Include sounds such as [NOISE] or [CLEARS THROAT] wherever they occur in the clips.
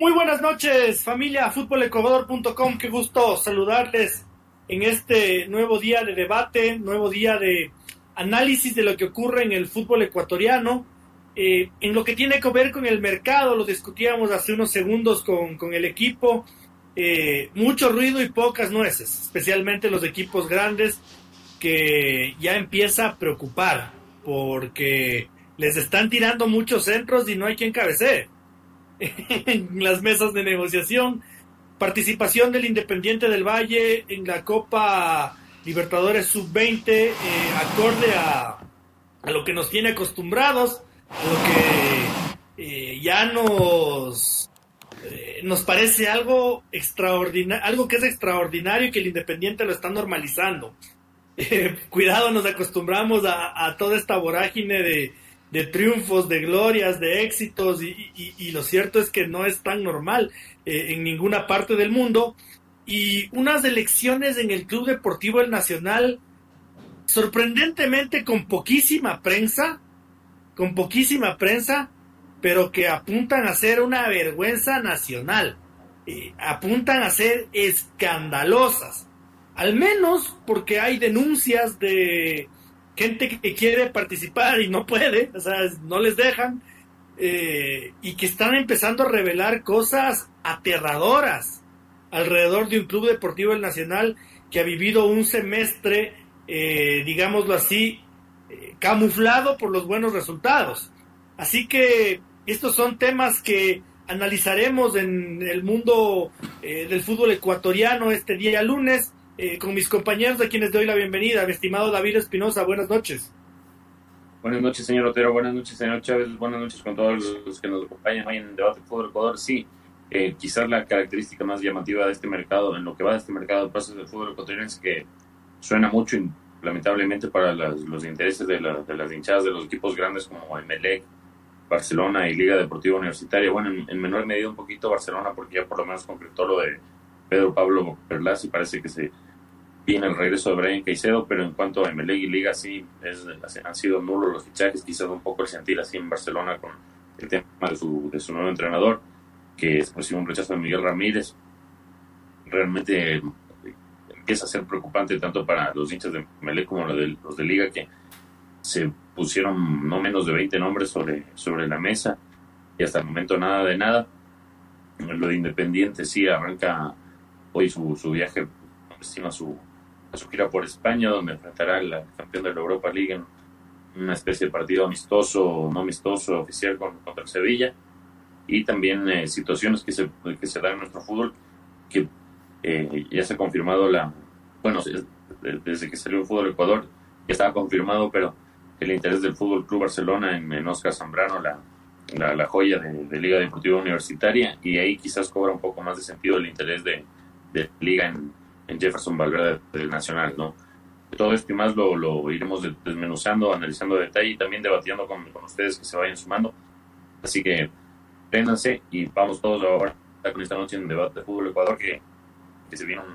Muy buenas noches, familia futbolecuador.com. Qué gusto saludarles en este nuevo día de debate, nuevo día de análisis de lo que ocurre en el fútbol ecuatoriano. Eh, en lo que tiene que ver con el mercado, lo discutíamos hace unos segundos con, con el equipo. Eh, mucho ruido y pocas nueces, especialmente los equipos grandes que ya empieza a preocupar porque les están tirando muchos centros y no hay quien cabecee en las mesas de negociación. Participación del Independiente del Valle en la Copa Libertadores Sub-20, eh, acorde a, a, lo que nos tiene acostumbrados, a lo que eh, ya nos eh, nos parece algo extraordinario, algo que es extraordinario y que el Independiente lo está normalizando. [LAUGHS] Cuidado, nos acostumbramos a, a, toda esta vorágine de, de, triunfos, de glorias, de éxitos y, y, lo cierto es que no es tan normal eh, en ninguna parte del mundo. Y unas elecciones en el Club Deportivo El Nacional, sorprendentemente con poquísima prensa, con poquísima prensa, pero que apuntan a ser una vergüenza nacional, eh, apuntan a ser escandalosas, al menos porque hay denuncias de gente que quiere participar y no puede, o sea, no les dejan, eh, y que están empezando a revelar cosas aterradoras alrededor de un club deportivo el Nacional que ha vivido un semestre, eh, digámoslo así, camuflado por los buenos resultados. Así que estos son temas que analizaremos en el mundo eh, del fútbol ecuatoriano este día lunes eh, con mis compañeros a quienes doy la bienvenida. Mi estimado David Espinosa, buenas noches. Buenas noches, señor Otero. Buenas noches, señor Chávez. Buenas noches con todos los que nos acompañan hoy en el debate Fútbol Ecuador. Sí, eh, quizás la característica más llamativa de este mercado, en lo que va de este mercado de pases del fútbol ecuatoriano, es que suena mucho, lamentablemente, para los intereses de, la, de, las hinchadas de los equipos grandes como Emelec, Barcelona y Liga Deportiva Universitaria. Bueno, en, en, menor medida un poquito Barcelona porque ya por lo menos concretó lo de Pedro Pablo Perlas y parece que se viene el regreso de Brian Caicedo, pero en cuanto a MLE y Liga sí es, han sido nulos los fichajes, quizás un poco el sentir así en Barcelona con el tema de su, de su nuevo entrenador, que recibe un rechazo de Miguel Ramírez. Realmente empieza a ser preocupante tanto para los hinchas de MLE como los de, los de Liga que se pusieron no menos de 20 nombres sobre, sobre la mesa y hasta el momento nada de nada. Lo de Independiente sí arranca hoy su, su viaje destino a su, a su gira por España, donde enfrentará al campeón de la Europa League en una especie de partido amistoso, no amistoso, oficial con, contra Sevilla. Y también eh, situaciones que se, que se dan en nuestro fútbol, que eh, ya se ha confirmado la. Bueno, desde que salió el fútbol Ecuador, ya estaba confirmado, pero el interés del Fútbol Club Barcelona en, en Oscar Zambrano, la, la, la joya de, de, Liga Deportiva Universitaria, y ahí quizás cobra un poco más de sentido el interés de, de Liga en, en, Jefferson Valverde del Nacional, ¿no? Todo esto y más lo, lo iremos desmenuzando, analizando de detalle y también debatiendo con, con, ustedes que se vayan sumando. Así que préndanse y vamos todos ahora con esta noche en debate de fútbol Ecuador que, que se viene un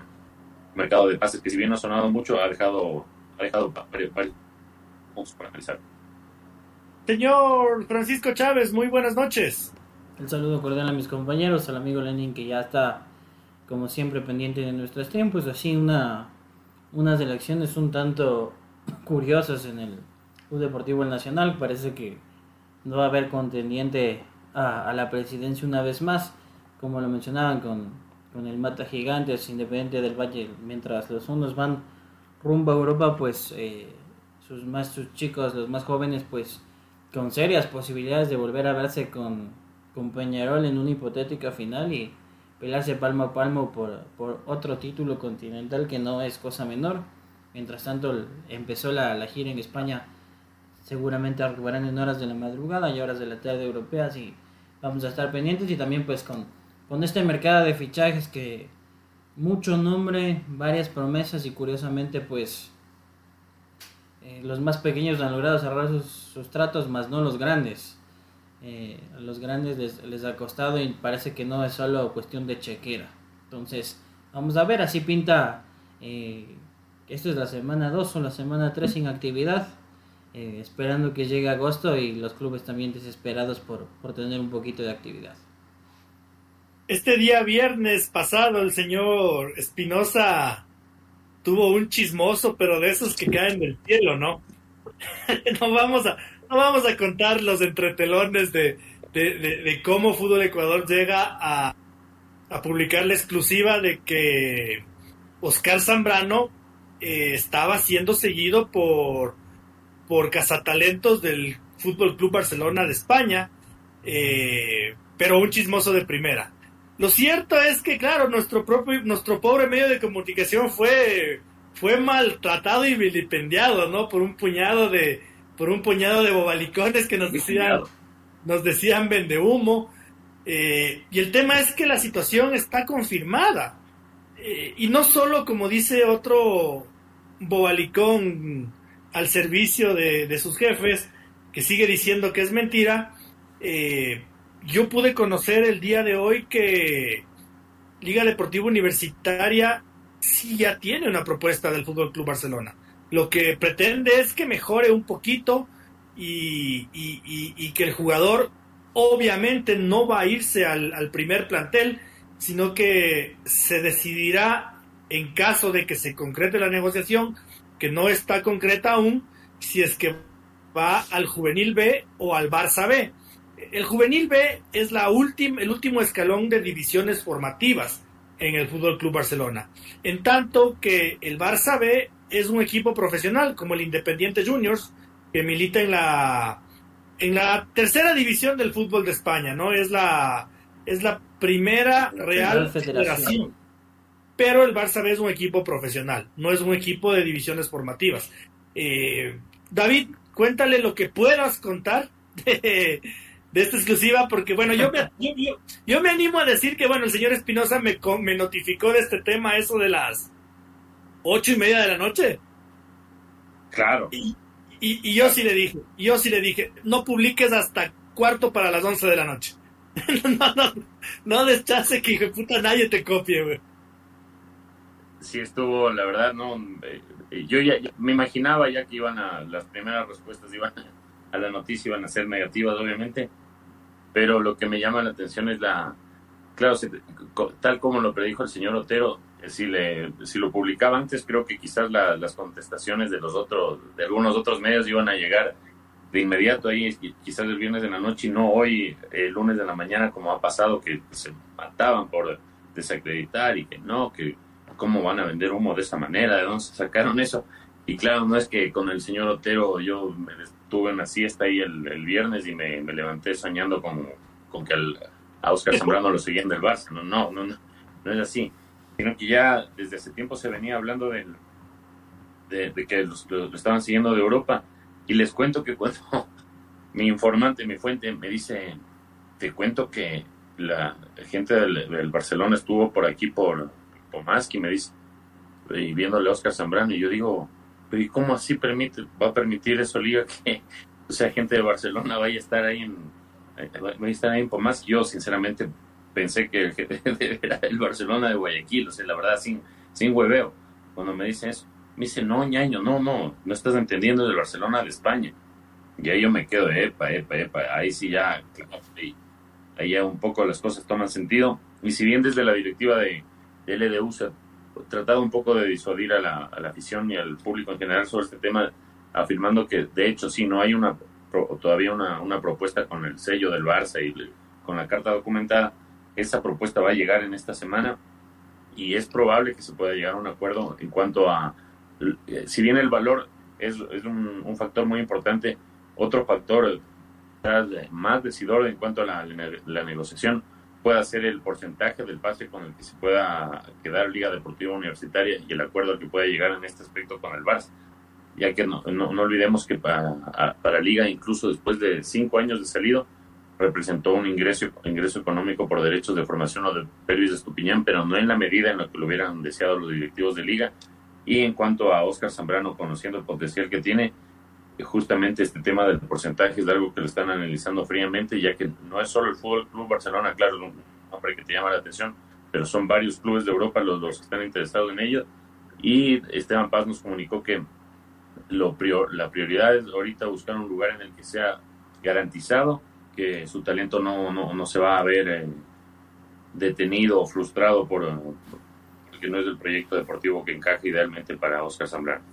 mercado de pases que si bien no ha sonado mucho ha dejado ha dejado varios, varios para analizar. Señor Francisco Chávez, muy buenas noches. Un saludo cordial a mis compañeros, al amigo Lenin que ya está como siempre pendiente de nuestros tiempos, así una unas elecciones un tanto [COUGHS] curiosas en el Club Deportivo Nacional, parece que no va a haber contendiente a, a, la presidencia una vez más, como lo mencionaban con, con el Mata Gigantes, Independiente del Valle, mientras los unos van rumbo a Europa, pues eh, sus más sus chicos, los más jóvenes, pues con serias posibilidades de volver a verse con, con Peñarol en una hipotética final y pelearse palmo a palmo por, por otro título continental que no es cosa menor. Mientras tanto empezó la, la gira en España, seguramente arribarán en horas de la madrugada y horas de la tarde europeas y vamos a estar pendientes y también pues con, con este mercado de fichajes que mucho nombre, varias promesas y curiosamente pues eh, los más pequeños han logrado cerrar sus, tratos, más no los grandes. Eh, a los grandes les, les, ha costado y parece que no es solo cuestión de chequera. Entonces, vamos a ver, así pinta. Eh, esto es la semana 2 o la semana 3 sin actividad. Eh, esperando que llegue agosto y los clubes también desesperados por, por tener un poquito de actividad. Este día viernes pasado el señor Espinosa tuvo un chismoso, pero de esos que caen del cielo, ¿no? [LAUGHS] no, vamos a, vamos a contar los entretelones de, de, cómo Fútbol Ecuador llega a, a, publicar la exclusiva de que Oscar Zambrano eh, estaba siendo seguido por, por cazatalentos del Fútbol Club Barcelona de España, eh, pero un chismoso de primera. Lo cierto es que, claro, nuestro propio, nuestro pobre medio de comunicación fue, fue maltratado y vilipendiado, ¿no? Por un puñado de, por un puñado de bobalicones que nos decían, nos decían vende humo. Eh, y el tema es que la situación está confirmada. Eh, y no solo, como dice otro bobalicón al servicio de, sus jefes, que sigue diciendo que es mentira, eh, yo pude conocer el día de hoy que Liga Deportiva Universitaria sí ya tiene una propuesta del Fútbol Club Barcelona. Lo que pretende es que mejore un poquito y, que el jugador obviamente no va a irse al, al primer plantel, sino que se decidirá en caso de que se concrete la negociación, que no está concreta aún, si es que va al juvenil B o al Barça B el juvenil B es la última, el último escalón de divisiones formativas en el Fútbol Club Barcelona. En tanto que el Barça B es un equipo profesional, como el Independiente Juniors, que milita en la en la tercera división del fútbol de España, ¿no? Es la es la primera real federación. Pero el Barça B es un equipo profesional, no es un equipo de divisiones formativas. Eh, David, cuéntale lo que puedas contar de, de esta exclusiva, porque bueno, yo me, [LAUGHS] yo, me animo a decir que bueno, el señor Espinosa me, me notificó de este tema eso de las ocho y media de la noche. Claro. Y, y, yo sí le dije, yo sí le dije, no publiques hasta cuarto para las once de la noche. [LAUGHS] no, no, no deschace que hijo de puta nadie te copie, güey. Sí estuvo, la verdad, no, eh, yo ya, me imaginaba ya que iban a, las primeras respuestas iban a la noticia, iban a ser negativas, obviamente pero lo que me llama la atención es la, claro, tal como lo predijo el señor Otero, si, le, si lo publicaba antes, creo que quizás las contestaciones de los otros, de algunos otros medios iban a llegar de inmediato ahí, quizás el viernes de la noche y no hoy, el lunes de la mañana, como ha pasado, que se mataban por desacreditar y que no, que cómo van a vender humo de esa manera, de dónde sacaron eso. Y claro, no es que con el señor Otero yo me tuve una siesta ahí el, viernes y me, levanté soñando con, con que a Oscar Zambrano lo seguían del Barça. No, no, no, no, es así. Sino que ya desde hace tiempo se venía hablando de, de que lo, estaban siguiendo de Europa. Y les cuento que cuando [LAUGHS] mi informante, mi fuente, me dice, te cuento que la gente del, Barcelona estuvo por aquí por, y me dice, y viéndole a Oscar Zambrano, y yo digo, ¿y cómo así permite, va a permitir eso Liga [LAUGHS] que o sea, gente de Barcelona vaya a estar ahí en, eh, vaya a ahí en Pomás? Yo sinceramente pensé que, [LAUGHS] era el Barcelona de Guayaquil, o sea, la verdad, sin, sin hueveo. Cuando me dice eso, me dice, no, ñaño, no, no, no estás entendiendo del Barcelona de España. Y ahí yo me quedo, epa, epa, epa, ahí sí ya, ahí, ahí ya un poco las cosas toman sentido. Y si bien desde la directiva de, de LDU se tratado un poco de disuadir a la, afición y al público en general sobre este tema, afirmando que de hecho sí, no hay una todavía una, propuesta con el sello del Barça y con la carta documentada. Esa propuesta va a llegar en esta semana y es probable que se pueda llegar a un acuerdo en cuanto a, eh, si bien el valor es, un, factor muy importante, otro factor más decidor en cuanto a la, negociación pueda ser el porcentaje del pase con el que se pueda quedar Liga Deportiva Universitaria y el acuerdo que pueda llegar en este aspecto con el Barça. Ya que no, no, olvidemos que para, para Liga, incluso después de cinco años de salido, representó un ingreso, ingreso económico por derechos de formación o de Pervis de Estupiñán, pero no en la medida en la que lo hubieran deseado los directivos de liga. Y en cuanto a Oscar Zambrano, conociendo el potencial que tiene, justamente este tema del porcentaje es algo que lo están analizando fríamente, ya que no es solo el Fútbol Club Barcelona, claro, es un nombre que te llama la atención, pero son varios clubes de Europa los, los que están interesados en ello. Y Esteban Paz nos comunicó que lo prior, la prioridad es ahorita buscar un lugar en el que sea garantizado que su talento no, no, no se va a ver eh, detenido o frustrado por, porque no es el proyecto deportivo que encaja idealmente para Oscar Zambrano.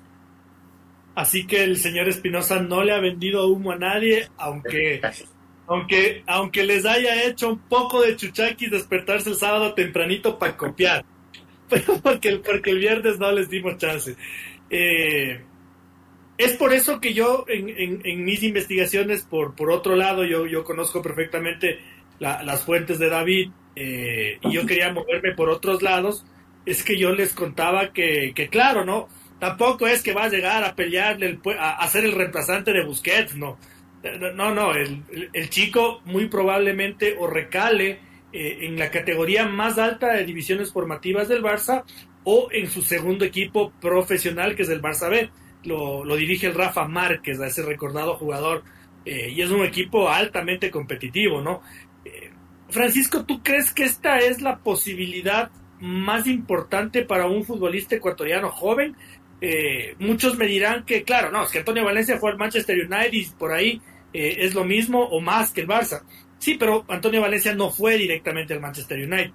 Así que el señor Espinosa no le ha vendido humo a nadie, aunque, [LAUGHS] aunque, aunque les haya hecho un poco de chuchaquis despertarse el sábado tempranito para copiar. [LAUGHS] Pero porque, porque el viernes no les dimos chance. Eh, es por eso que yo en, mis investigaciones, por, por otro lado, yo, yo conozco perfectamente las fuentes de David eh, y yo quería moverme por otros lados, es que yo les contaba que, que claro, ¿no? Tampoco es que va a llegar a pelearle, a, a ser el reemplazante de Busquets, no. No, no, el, el chico muy probablemente o recale eh, en la categoría más alta de divisiones formativas del Barça o en su segundo equipo profesional que es el Barça B lo, dirige el Rafa Márquez, a ese recordado jugador, eh, y es un equipo altamente competitivo, ¿no? Eh, Francisco, ¿tú crees que esta es la posibilidad más importante para un futbolista ecuatoriano joven? Eh, muchos me dirán que, claro, no, es que Antonio Valencia fue al Manchester United y por ahí es lo mismo o más que el Barça. Sí, pero Antonio Valencia no fue directamente al Manchester United.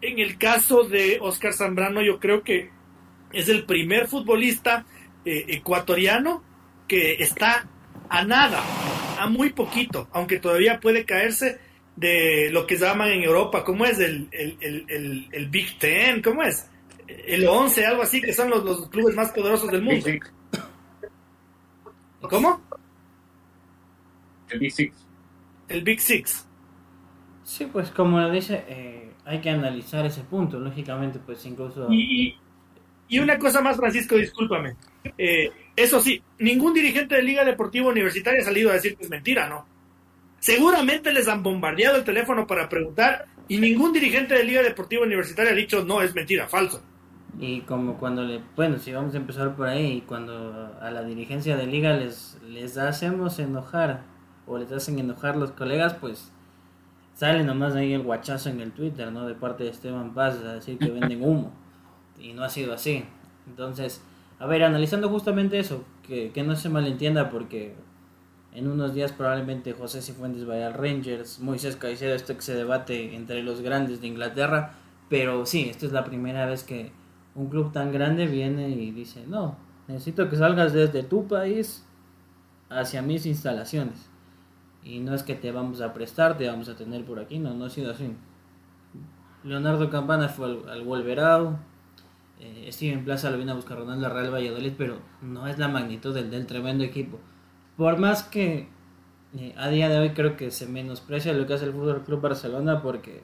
En el caso de Oscar Zambrano, yo creo que es el primer futbolista eh, ecuatoriano que está a nada, a muy poquito, aunque todavía puede caerse de lo que llaman en Europa, ¿cómo es? El, el, Big Ten, ¿cómo es? El 11, algo así, que son los, los clubes más poderosos del mundo. ¿Cómo? El Big Six. El Big Six. Sí, pues como lo dice, eh, hay que analizar ese punto, lógicamente, pues incluso... Y, y una cosa más, Francisco, discúlpame. Eh, eso sí, ningún dirigente de Liga Deportiva Universitaria ha salido a decir que es mentira, ¿no? Seguramente les han bombardeado el teléfono para preguntar y ningún dirigente de Liga Deportiva Universitaria ha dicho no, es mentira, falso. Y como cuando le, bueno, si vamos a empezar por ahí, cuando a la dirigencia de liga les, les hacemos enojar o les hacen enojar los colegas, pues sale nomás ahí el guachazo en el Twitter, ¿no? De parte de Esteban Paz a decir que venden humo. Y no ha sido así. Entonces, a ver, analizando justamente eso, que, no se malentienda porque en unos días probablemente José Cifuentes vaya al Rangers, Moisés Caicedo, esto que se debate entre los grandes de Inglaterra, pero sí, esta es la primera vez que un club tan grande viene y dice, no, necesito que salgas desde tu país hacia mis instalaciones. Y no es que te vamos a prestar, te vamos a tener por aquí, no, no ha sido así. Leonardo Campana fue al, al eh, Steven Plaza lo viene a buscar Ronaldo Real Valladolid, pero no es la magnitud del, tremendo equipo. Por más que eh, a día de hoy creo que se menosprecia lo que hace el Fútbol Club Barcelona porque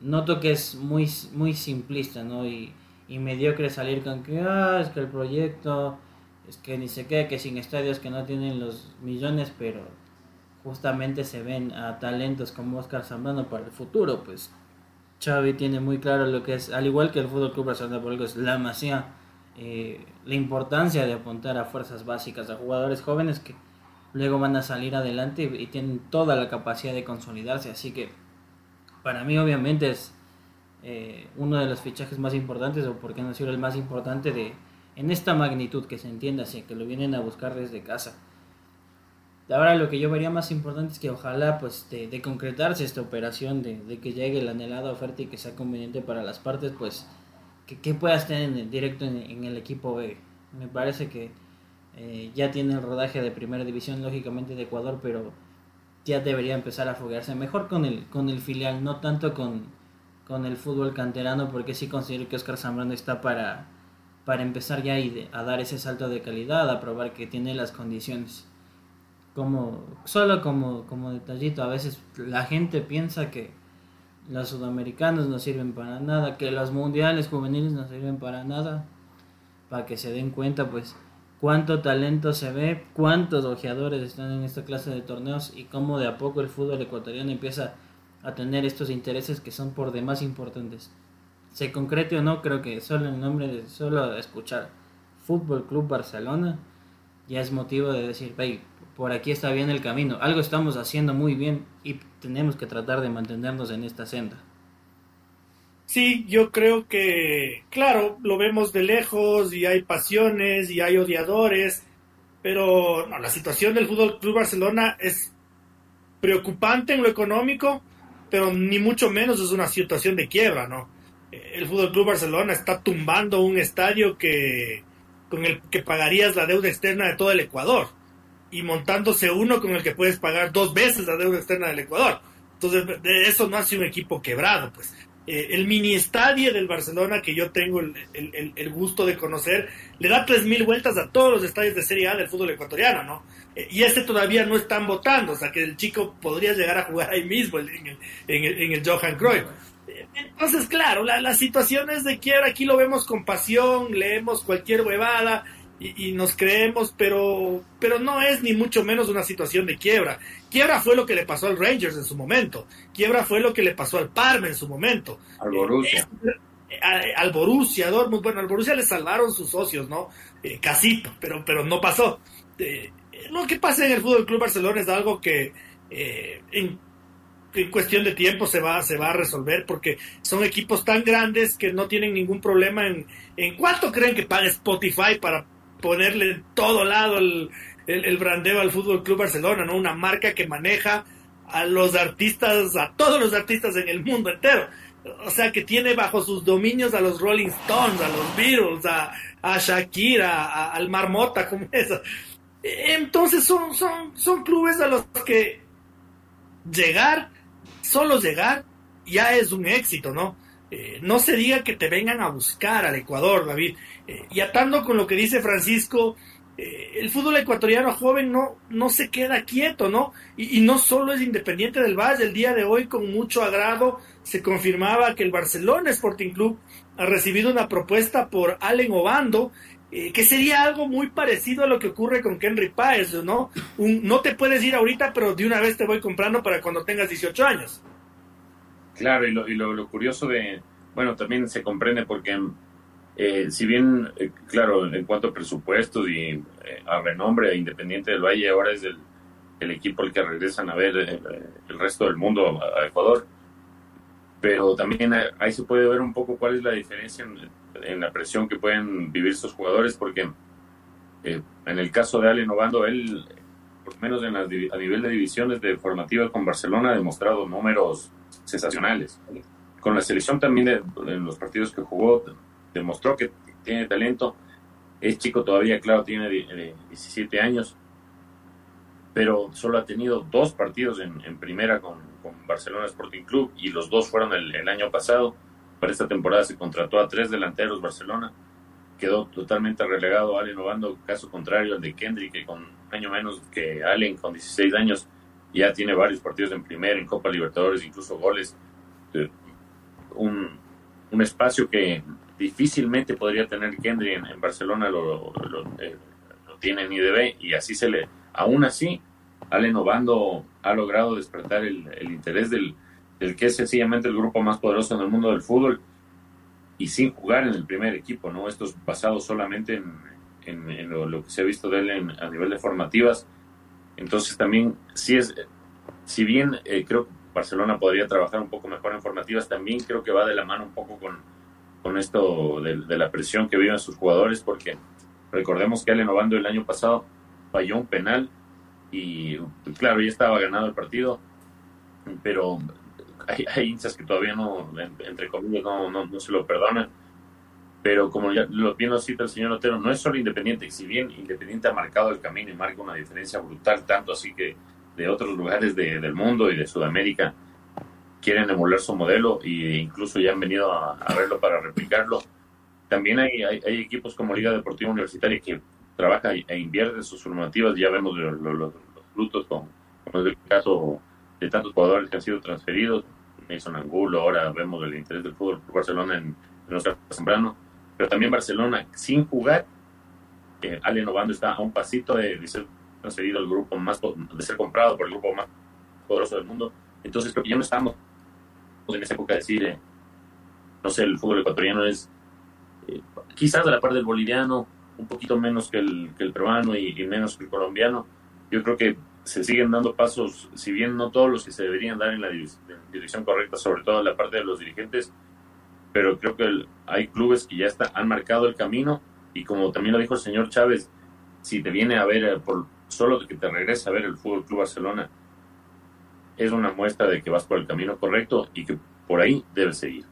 noto que es muy, muy simplista, ¿no? Y, y mediocre salir con que, ah, es que el proyecto, es que ni se queda que sin estadios que no tienen los millones, pero justamente se ven a talentos como Oscar Zambrano para el futuro, pues Xavi tiene muy claro lo que es, al igual que el Fútbol Club Barcelona por es la masía, eh, la importancia de apuntar a fuerzas básicas, a jugadores jóvenes que luego van a salir adelante y, tienen toda la capacidad de consolidarse. Así que para mí obviamente es eh, uno de los fichajes más importantes, o por qué no decirlo el más importante de en esta magnitud que se entienda así, que lo vienen a buscar desde casa. Ahora lo que yo vería más importante es que ojalá pues de, concretarse esta operación, de, que llegue la anhelada oferta y que sea conveniente para las partes, pues que, puedas tener en, directo en, el equipo B. Me parece que eh, ya tiene el rodaje de primera división lógicamente de Ecuador, pero ya debería empezar a foguearse mejor con el, con el filial, no tanto con, con el fútbol canterano, porque sí considero que Oscar Zambrano está para, para empezar ya y a dar ese salto de calidad, a probar que tiene las condiciones como solo como, como detallito, a veces la gente piensa que los sudamericanos no sirven para nada, que los mundiales juveniles no sirven para nada, para que se den cuenta pues cuánto talento se ve, cuántos ojeadores están en esta clase de torneos y cómo de a poco el fútbol ecuatoriano empieza a tener estos intereses que son por demás importantes. Se concrete o no, creo que solo el nombre solo escuchar Fútbol Club Barcelona ya es motivo de decir, hey, por aquí está bien el camino, algo estamos haciendo muy bien y tenemos que tratar de mantenernos en esta senda. Sí, yo creo que, claro, lo vemos de lejos y hay pasiones y hay odiadores, pero no, la situación del Fútbol Club Barcelona es preocupante en lo económico, pero ni mucho menos es una situación de quiebra, ¿no? El Fútbol Club Barcelona está tumbando un estadio que con el que pagarías la deuda externa de todo el Ecuador y montándose uno con el que puedes pagar dos veces la deuda externa del Ecuador. Entonces, de eso no hace un equipo quebrado, pues. Eh, el mini estadio del Barcelona que yo tengo el, gusto de conocer, le da 3.000 vueltas a todos los estadios de Serie A del fútbol ecuatoriano, ¿no? Eh, y este todavía no están votando, o sea que el chico podría llegar a jugar ahí mismo en el, en el, Johan Cruyff. Eh, entonces, claro, la, la situación es de quiebra, aquí lo vemos con pasión, leemos cualquier huevada, y, nos creemos, pero, pero no es ni mucho menos una situación de quiebra. Quiebra fue lo que le pasó al Rangers en su momento. Quiebra fue lo que le pasó al Parma en su momento. Al Borussia. Eh, al Borussia Dortmund. Bueno, al Borussia le salvaron sus socios, ¿no? Eh, casito, pero, pero no pasó. Eh, lo que pasa en el Fútbol Club Barcelona es algo que en, en, cuestión de tiempo se va, se va a resolver porque son equipos tan grandes que no tienen ningún problema en, en cuánto creen que pague Spotify para ponerle en todo lado el, el, brandeo al Fútbol Club Barcelona, ¿no? Una marca que maneja a los artistas, a todos los artistas en el mundo entero. O sea, que tiene bajo sus dominios a los Rolling Stones, a los Beatles, a, a Shakira, al Marmota, como [LAUGHS] eso. Entonces son, son, son clubes a los que llegar, solo llegar, ya es un éxito, ¿no? Eh, no se diga que te vengan a buscar al Ecuador, David. Eh, y atando con lo que dice Francisco, eh, el fútbol ecuatoriano joven no, no se queda quieto, ¿no? Y, no solo es independiente del Valle, el día de hoy con mucho agrado se confirmaba que el Barcelona Sporting Club ha recibido una propuesta por Allen Obando, que sería algo muy parecido a lo que ocurre con Henry Páez, ¿no? no te puedes ir ahorita, pero de una vez te voy comprando para cuando tengas 18 años. Claro, y lo, y lo, curioso de, bueno, también se comprende porque eh, si bien, eh, claro, en cuanto a presupuestos y eh, a renombre Independiente del Valle, ahora es el, equipo el que regresan a ver el, resto del mundo a, Ecuador, pero también ahí se puede ver un poco cuál es la diferencia en, la presión que pueden vivir estos jugadores, porque en el caso de Ale Novando, él, por lo menos en a nivel de divisiones de formativa con Barcelona, ha demostrado números sensacionales. Con la selección también en los partidos que jugó demostró que tiene talento. Es chico todavía, claro, tiene 17 años, pero solo ha tenido dos partidos en, primera con, Barcelona Sporting Club y los dos fueron el, año pasado. Para esta temporada se contrató a tres delanteros Barcelona. Quedó totalmente relegado Allen Obando, caso contrario al de Kendrick, que con un año menos que Allen, con 16 años, ya tiene varios partidos en primera, en Copa Libertadores, incluso goles. Un, un espacio que difícilmente podría tener Kendry en, Barcelona, lo, eh, lo, tiene en IDB y así se le. Aún así, Allen Obando ha logrado despertar el, interés del, del, que es sencillamente el grupo más poderoso en el mundo del fútbol y sin jugar en el primer equipo, ¿no? Esto es basado solamente en, en, lo, que se ha visto de él a nivel de formativas entonces también, si es, si bien eh, creo que Barcelona podría trabajar un poco mejor en formativas, también creo que va de la mano un poco con, con esto de, la presión que viven sus jugadores, porque recordemos que Allen Obando el año pasado falló un penal y claro, ya estaba ganado el partido, pero hay, hay hinchas que todavía no, entre comillas, no, no, se lo perdonan. Pero como ya lo bien cita el señor Otero, no es solo Independiente, si bien Independiente ha marcado el camino y marca una diferencia brutal, tanto así que de otros lugares del mundo y de Sudamérica quieren emular su modelo e incluso ya han venido a, verlo para replicarlo. También hay, hay, equipos como Liga Deportiva Universitaria que trabaja e invierte sus formativas, ya vemos los, frutos, como, es el caso de tantos jugadores que han sido transferidos, Mason Angulo, ahora vemos el interés del fútbol por Barcelona en, en nuestra temprano pero también Barcelona sin jugar eh, Allen Obando está a un pasito de, ser transferido al grupo más, de ser comprado por el grupo más poderoso del mundo. Entonces creo que ya no estamos en esa época de decir, no sé, el fútbol ecuatoriano es eh, quizás a la par del boliviano, un poquito menos que el, que el peruano y, menos que el colombiano. Yo creo que se siguen dando pasos, si bien no todos los que se deberían dar en la dirección correcta, sobre todo en la parte de los dirigentes, pero creo que hay clubes que ya está, han marcado el camino y como también lo dijo el señor Chávez, si te viene a ver, eh, por solo que te regrese a ver el Fútbol Club Barcelona, es una muestra de que vas por el camino correcto y que por ahí debes seguir.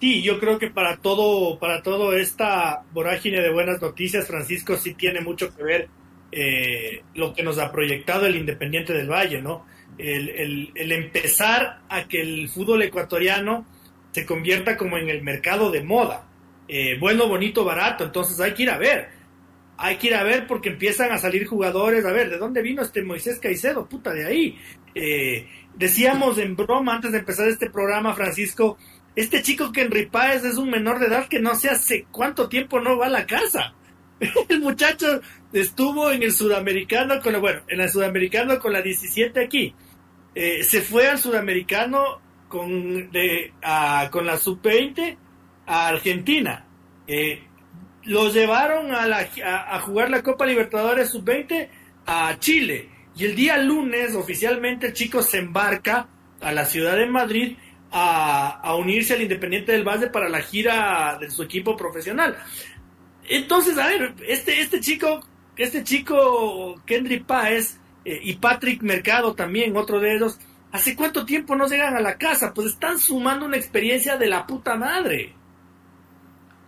Sí, yo creo que para todo, para todo esta vorágine de buenas noticias, Francisco, sí tiene mucho que ver eh, lo que nos ha proyectado el Independiente del Valle, ¿no? El, el, empezar a que el fútbol ecuatoriano se convierta como en el mercado de moda. Eh, bueno, bonito, barato. Entonces hay que ir a ver. Hay que ir a ver porque empiezan a salir jugadores. A ver, ¿de dónde vino este Moisés Caicedo? Puta, de ahí. Eh, decíamos en broma antes de empezar este programa, Francisco, este chico que Henry Páez es un menor de edad que no sé hace cuánto tiempo no va a la casa. [LAUGHS] El muchacho estuvo en el sudamericano con la, bueno, en el sudamericano con la 17 aquí. Eh, se fue al sudamericano con, de, con la sub-20 a Argentina. Eh, lo llevaron a, la, a, jugar la Copa Libertadores sub-20 a Chile. Y el día lunes oficialmente el chico se embarca a la ciudad de Madrid a, unirse al Independiente del Valle para la gira de su equipo profesional. Entonces, a ver, este, este chico, este chico Kendry Páez eh, y Patrick Mercado también, otro de ellos, ¿hace cuánto tiempo no llegan a la casa? Pues están sumando una experiencia de la puta madre.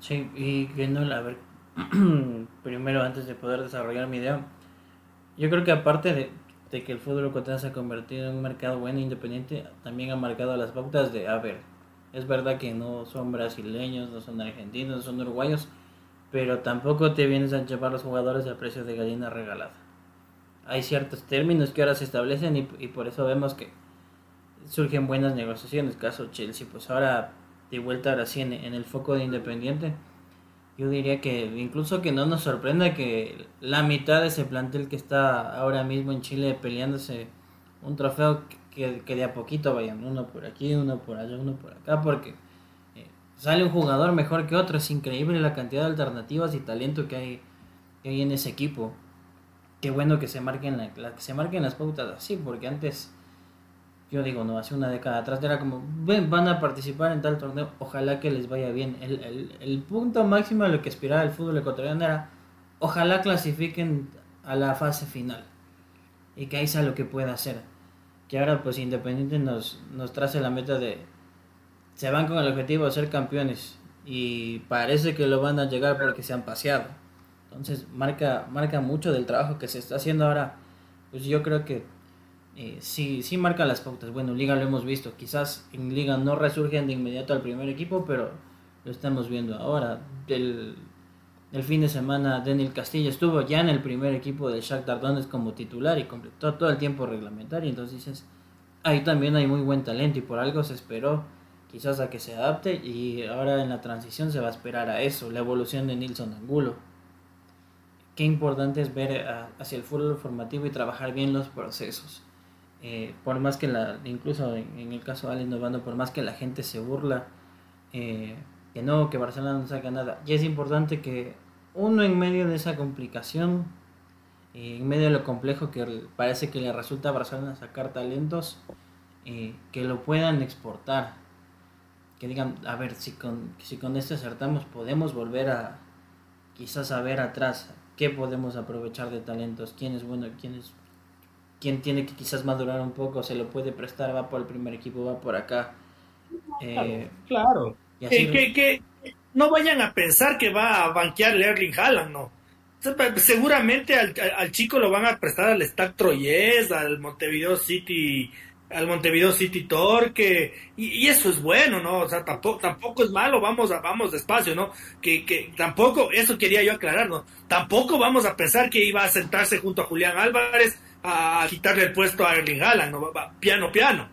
Sí, y viendo, a ver, [CLEARS THROAT] primero antes de poder desarrollar mi idea, yo creo que aparte de, que el fútbol ecuatoriano se ha convertido en un mercado bueno e independiente, también ha marcado las pautas de, a ver, es verdad que no son brasileños, no son argentinos, no son uruguayos, pero tampoco te vienes a llevar los jugadores a precio de gallina regalada. Hay ciertos términos que ahora se establecen y, y por eso vemos que surgen buenas negociaciones. Caso Chelsea, pues ahora de vuelta ahora sí en, en el foco de Independiente yo diría que incluso que no nos sorprenda que la mitad de ese plantel que está ahora mismo en Chile peleándose un trofeo que, de a poquito vayan uno por aquí, uno por allá, uno por acá, porque eh, sale un jugador mejor que otro. Es increíble la cantidad de alternativas y talento que hay, que hay en ese equipo. Qué bueno que se marquen, la, que se marquen las pautas así, porque antes yo digo, no, hace una década atrás era como, ven, van a participar en tal torneo, ojalá que les vaya bien. El, el, el punto máximo de lo que aspiraba el fútbol ecuatoriano era, ojalá clasifiquen a la fase final y que ahí sea lo que pueda hacer. Que ahora pues Independiente nos, nos trace la meta de, se van con el objetivo de ser campeones y parece que lo van a llegar porque se han paseado. Entonces marca, marca mucho del trabajo que se está haciendo ahora. Pues yo creo que eh, sí, sí marca las pautas. Bueno, Liga lo hemos visto. Quizás en Liga no resurgen de inmediato al primer equipo, pero lo estamos viendo ahora. El, fin de semana, Daniel Castillo estuvo ya en el primer equipo del Shakhtar Donetsk como titular y completó todo el tiempo reglamentario. Entonces dices, ahí también hay muy buen talento y por algo se esperó quizás a que se adapte y ahora en la transición se va a esperar a eso, la evolución de Nilson Angulo. Qué importante es ver hacia el fútbol formativo y trabajar bien los procesos. Eh, por más que la, incluso en, el caso de Alex Novando, por más que la gente se burla, eh, que no, que Barcelona no saca nada, y es importante que uno en medio de esa complicación, eh, en medio de lo complejo que parece que le resulta a Barcelona sacar talentos, que lo puedan exportar, que digan, a ver, si con, si con esto acertamos, podemos volver a quizás a ver atrás qué podemos aprovechar de talentos, quién es bueno, quién es quien tiene que quizás madurar un poco, se lo puede prestar, va por el primer equipo, va por acá. Eh, claro. que, no vayan a pensar que va a banquear Erling Haaland, no. Seguramente al, chico lo van a prestar al Stack Troyes, al Montevideo City, al Montevideo City Torque, y, eso es bueno, ¿no? O sea, tampoco, tampoco es malo, vamos a, vamos despacio, ¿no? Que, que tampoco, eso quería yo aclarar, ¿no? Tampoco vamos a pensar que iba a sentarse junto a Julián Álvarez a quitarle el puesto a Erling Haaland, ¿no? piano, piano.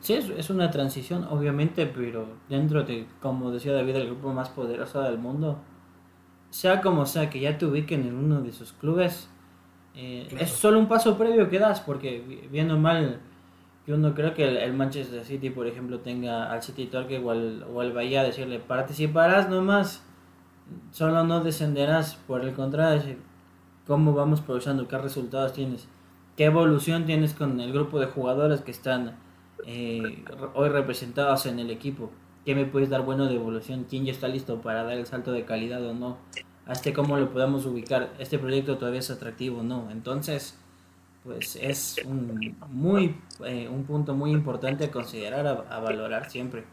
Sí, es, una transición, obviamente, pero dentro de, como decía David, el grupo más poderoso del mundo, sea como sea que ya te ubiquen en uno de sus clubes, eh, es solo un paso previo que das, porque viendo mal, yo no creo que el, Manchester City, por ejemplo, tenga al City Torque o al, o al Bahía decirle participarás nomás, solo no descenderás, por el contrario, decir, cómo vamos progresando, qué resultados tienes, qué evolución tienes con el grupo de jugadores que están eh, hoy representados en el equipo, qué me puedes dar bueno de evolución, quién ya está listo para dar el salto de calidad o no, hasta cómo lo podamos ubicar, este proyecto todavía es atractivo o no, entonces pues es un, muy, eh, un punto muy importante a considerar, a, valorar siempre.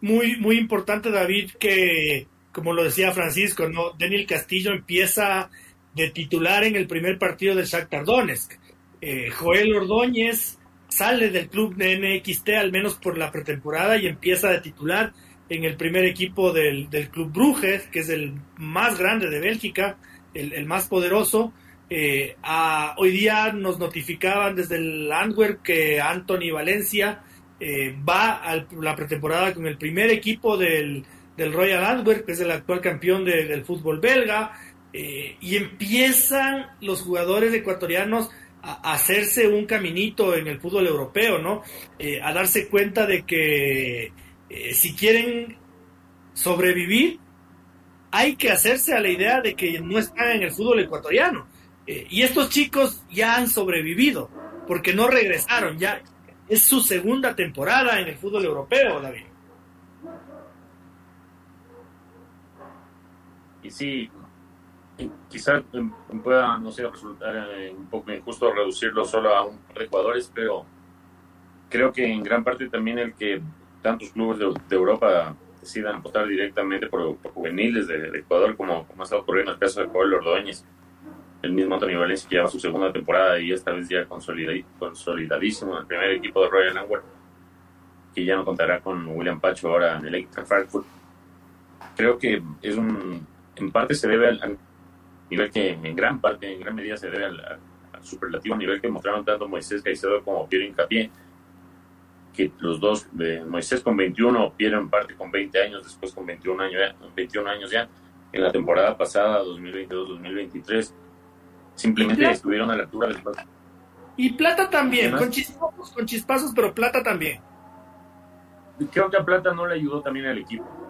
Muy, muy importante, David, que como lo decía Francisco, ¿no? Daniel Castillo empieza de titular en el primer partido del Shakhtar Donetsk. Eh, Joel Ordóñez sale del club de NXT al menos por la pretemporada y empieza de titular en el primer equipo del, club Bruges, que es el más grande de Bélgica, el, más poderoso. Eh, hoy día nos notificaban desde el Antwerp que Anthony Valencia eh, va a la pretemporada con el primer equipo del, del Royal Antwerp, que es el actual campeón del fútbol belga, eh, y empiezan los jugadores ecuatorianos a, hacerse un caminito en el fútbol europeo, ¿no? Eh, a darse cuenta de que eh, si quieren sobrevivir, hay que hacerse a la idea de que no están en el fútbol ecuatoriano. y estos chicos ya han sobrevivido, porque no regresaron, ya es su segunda temporada en el fútbol europeo, David. y sí, quizás pueda, no sé, resultar eh, un poco injusto reducirlo solo a un par de jugadores, pero creo que en gran parte también el que tantos clubes de, Europa decidan apostar directamente por, juveniles de, Ecuador, como, como estado ocurriendo en el caso de Joel Ordóñez, el mismo Antonio Valencia que lleva su segunda temporada y esta vez ya consolidadísimo en el primer equipo de Royal Antwerp, que ya no contará con William Pacho ahora en el Eintracht Frankfurt. Creo que es un en parte se debe al, nivel que, en gran parte, en gran medida se debe al, superlativo nivel que mostraron tanto Moisés Caicedo como Pierre Incapié, que los dos, de Moisés con 21, Pierre en parte con 20 años, después con 21 años ya, 21 años ya en la temporada pasada, 2022-2023, simplemente estuvieron a la altura del Y Plata también, con chispazos, con chispazos, pero Plata también. Creo que a Plata no le ayudó también al equipo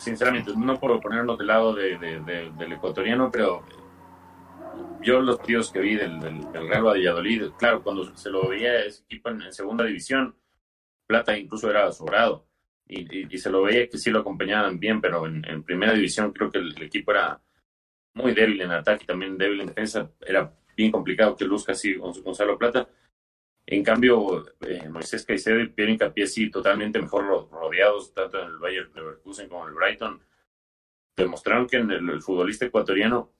sinceramente, no puedo ponerlo del lado de, del ecuatoriano, pero yo los tíos que vi del, del, Real Valladolid, claro, cuando se lo veía ese equipo en, segunda división, Plata incluso era sobrado. Y, se lo veía que sí lo acompañaban bien, pero en, primera división creo que el, equipo era muy débil en ataque, también débil en defensa. Era bien complicado que luzca así Gonzalo Plata. En cambio, eh, Moisés Caicedo y Pierre Incapié sí, totalmente mejor rodeados, tanto en el Bayern Leverkusen como en el Brighton, demostraron que en el, futbolista ecuatoriano,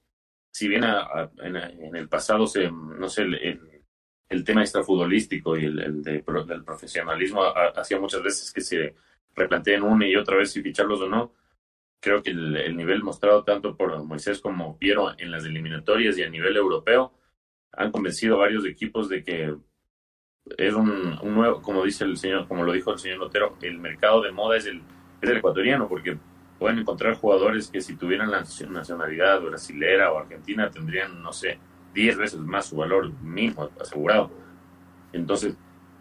si bien en, el pasado se, no sé, el, el tema extrafutbolístico y el, del profesionalismo hacía muchas veces que se replanteen una y otra vez si ficharlos o no, creo que el, nivel mostrado tanto por Moisés como Piero en las eliminatorias y a nivel europeo han convencido a varios equipos de que es un, nuevo, como dice el señor, como lo dijo el señor Lotero, el mercado de moda es el, es el ecuatoriano, porque pueden encontrar jugadores que si tuvieran la nacionalidad brasilera o argentina tendrían, no sé, 10 veces más su valor mínimo asegurado. Entonces,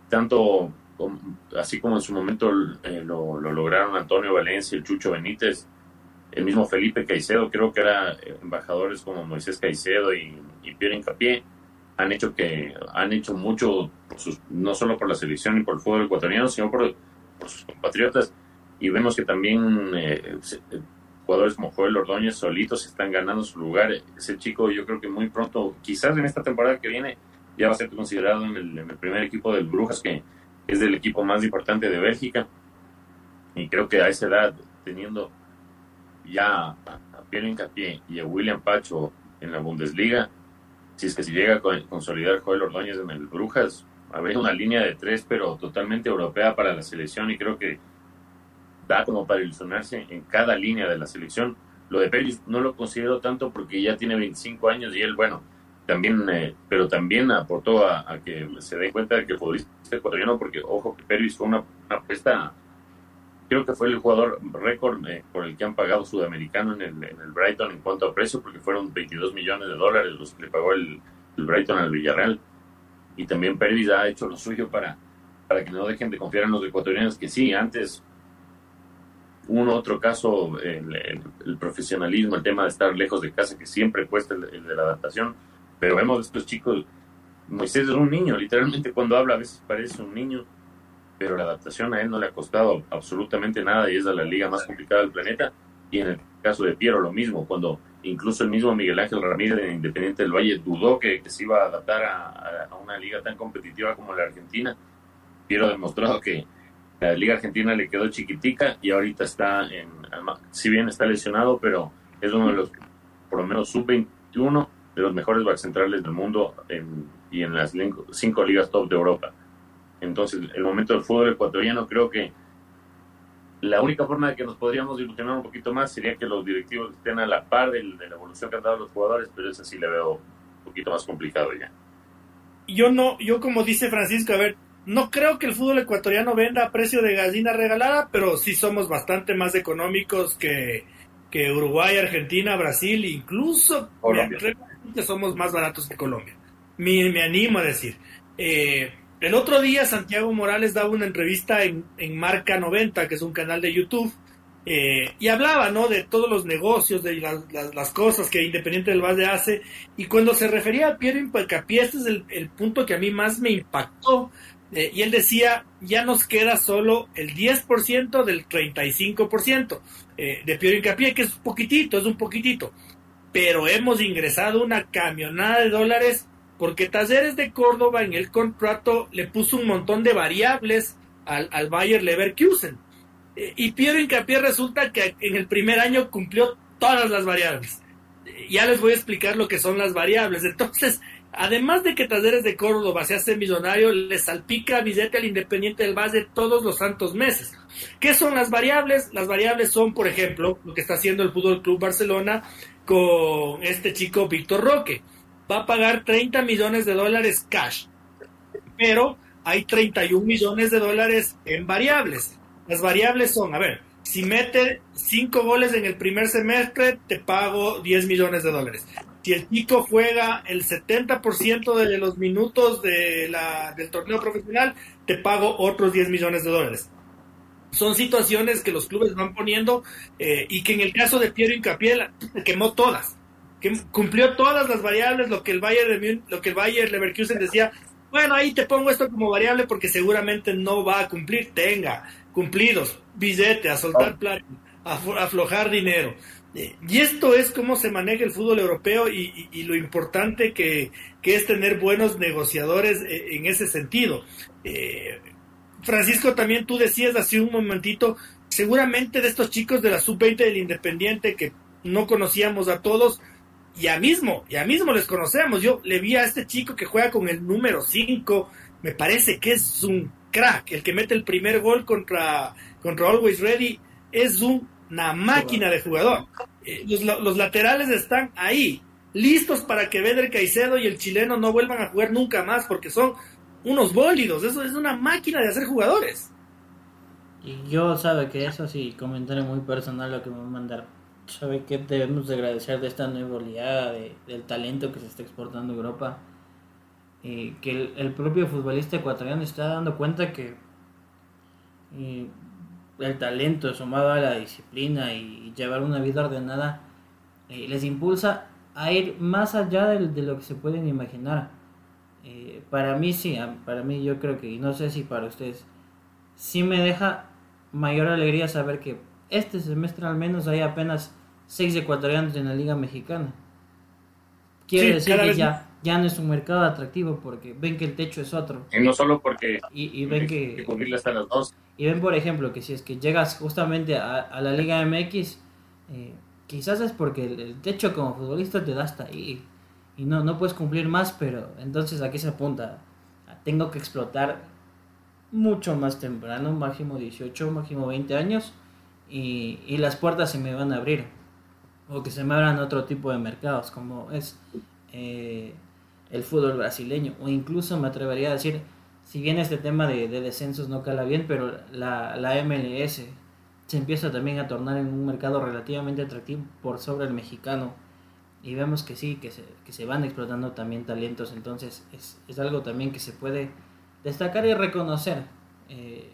tanto así como en su momento eh, lo, lograron Antonio Valencia, el Chucho Benítez, el mismo Felipe Caicedo, creo que eran eh, embajadores como Moisés Caicedo y, y Pierre Incapié, han hecho que han hecho mucho no solo por la selección y por el fútbol ecuatoriano sino por, sus compatriotas. Y vemos que también eh, eh, jugadores como Joel Ordóñez solitos están ganando su lugar. Ese chico yo creo que muy pronto quizás en esta temporada que viene ya va a ser considerado en el, primer equipo del Brujas que es el equipo más importante de Bélgica. Y creo que a esa edad teniendo ya a Pierre Incapié y a William Pacho en la Bundesliga si es que si llega a consolidar Joel Ordóñez en el Brujas, habría una línea de tres, pero totalmente europea para la selección y creo que da como para ilusionarse en cada línea de la selección. Lo de Pérez no lo considero tanto porque ya tiene 25 años y él, bueno, también, eh, pero también aportó a, que se dé cuenta de que futbolista ecuatoriano, porque ojo que Pérez fue una, apuesta creo que fue el jugador récord eh, por el que han pagado sudamericano en el, Brighton en cuanto a precio, porque fueron 22 millones de dólares los que le pagó el, Brighton al Villarreal. Y también Pérez ha hecho lo suyo para, para que no dejen de confiar en los ecuatorianos, que sí, antes un otro caso, el, profesionalismo, el tema de estar lejos de casa, que siempre cuesta el, el de la adaptación, pero vemos estos chicos, Moisés es un niño, literalmente cuando habla a veces parece un niño, pero la adaptación a él no le ha costado absolutamente nada y es de la liga más complicada del planeta. Y en el caso de Piero lo mismo, cuando incluso el mismo Miguel Ángel Ramírez de Independiente del Valle dudó que, se iba a adaptar a, a, una liga tan competitiva como la Argentina. Piero ha demostrado que la liga argentina le quedó chiquitica y ahorita está en, si bien está lesionado, pero es uno de los, por lo menos sub-21, de los mejores back centrales del mundo en, y en las cinco ligas top de Europa. Entonces, el momento del fútbol ecuatoriano creo que la única forma de que nos podríamos ilusionar un poquito más sería que los directivos estén a la par de, de la evolución que han dado los jugadores, pero eso sí le veo un poquito más complicado ya. Yo no, yo como dice Francisco, a ver, no creo que el fútbol ecuatoriano venda a precio de gallina regalada, pero sí somos bastante más económicos que, que Uruguay, Argentina, Brasil, incluso que somos más baratos que Colombia. Me, me animo a decir. Eh, el otro día Santiago Morales daba una entrevista en, en Marca 90, que es un canal de YouTube, eh, y hablaba, ¿no? De todos los negocios, de las, cosas que Independiente del Valle hace. Y cuando se refería a Piero Hincapié, este es el, el, punto que a mí más me impactó. Eh, y él decía, ya nos queda solo el 10% del 35% eh, de Piero Hincapié, que es poquitito, es un poquitito. Pero hemos ingresado una camionada de dólares porque Talleres de Córdoba en el contrato le puso un montón de variables al, al Bayer Leverkusen. Eh, y Piero Hincapié resulta que en el primer año cumplió todas las variables. Eh, ya les voy a explicar lo que son las variables. Entonces, además de que Talleres de Córdoba se hace millonario, le salpica billete al Independiente del Valle todos los santos meses. ¿Qué son las variables? Las variables son, por ejemplo, lo que está haciendo el Fútbol Club Barcelona con este chico Víctor Roque va a pagar 30 millones de dólares cash, pero hay 31 millones de dólares en variables. Las variables son, a ver, si mete 5 goles en el primer semestre, te pago 10 millones de dólares. Si el chico juega el 70% de los minutos de la, del torneo profesional, te pago otros 10 millones de dólares. Son situaciones que los clubes van poniendo eh, y que en el caso de Piero Incapié quemó todas que cumplió todas las variables, lo que el Bayern, lo que el Bayern Leverkusen decía, bueno, ahí te pongo esto como variable porque seguramente no va a cumplir, tenga, cumplidos, billete, a soltar plata, a aflojar dinero. Y esto es cómo se maneja el fútbol europeo y, y, y lo importante que, que, es tener buenos negociadores eh, en ese sentido. Eh, Francisco, también tú decías hace un momentito, seguramente de estos chicos de la sub-20 del Independiente que no conocíamos a todos, ya mismo, ya mismo les conocemos. Yo le vi a este chico que juega con el número 5, me parece que es un crack, el que mete el primer gol contra, contra Always Ready, es un, una máquina de jugador. Eh, los, laterales están ahí, listos para que Beder Caicedo y el chileno no vuelvan a jugar nunca más, porque son unos bólidos, eso es una máquina de hacer jugadores. Y yo sabe que eso sí, comentario muy personal lo que me va a mandar sabe que debemos de agradecer de esta nueva oleada de, del talento que se está exportando a Europa. Eh, que el, el, propio futbolista ecuatoriano está dando cuenta que eh, el talento sumado a la disciplina y, llevar una vida ordenada eh, les impulsa a ir más allá de, de lo que se pueden imaginar. Eh, para mí sí, para mí yo creo que, y no sé si para ustedes, sí me deja mayor alegría saber que este semestre al menos hay apenas seis ecuatorianos en la Liga Mexicana. Quiere sí, decir que ya, ya no es un mercado atractivo porque ven que el techo es otro. Y no solo porque y, y ven que, que cubrirle hasta las dos. Y ven, por ejemplo, que si es que llegas justamente a, a la Liga MX, eh, quizás es porque el, el, techo como futbolista te da hasta ahí. Y no, no puedes cumplir más, pero entonces aquí se apunta. Tengo que explotar mucho más temprano, máximo 18, máximo 20 años, y, y las puertas se me van a abrir o que se me abran otro tipo de mercados como es eh, el fútbol brasileño o incluso me atrevería a decir si bien este tema de, de descensos no cala bien pero la, la MLS se empieza también a tornar en un mercado relativamente atractivo por sobre el mexicano. Y vemos que sí, que se, que se van explotando también talentos. Entonces es, es algo también que se puede destacar y reconocer. Eh,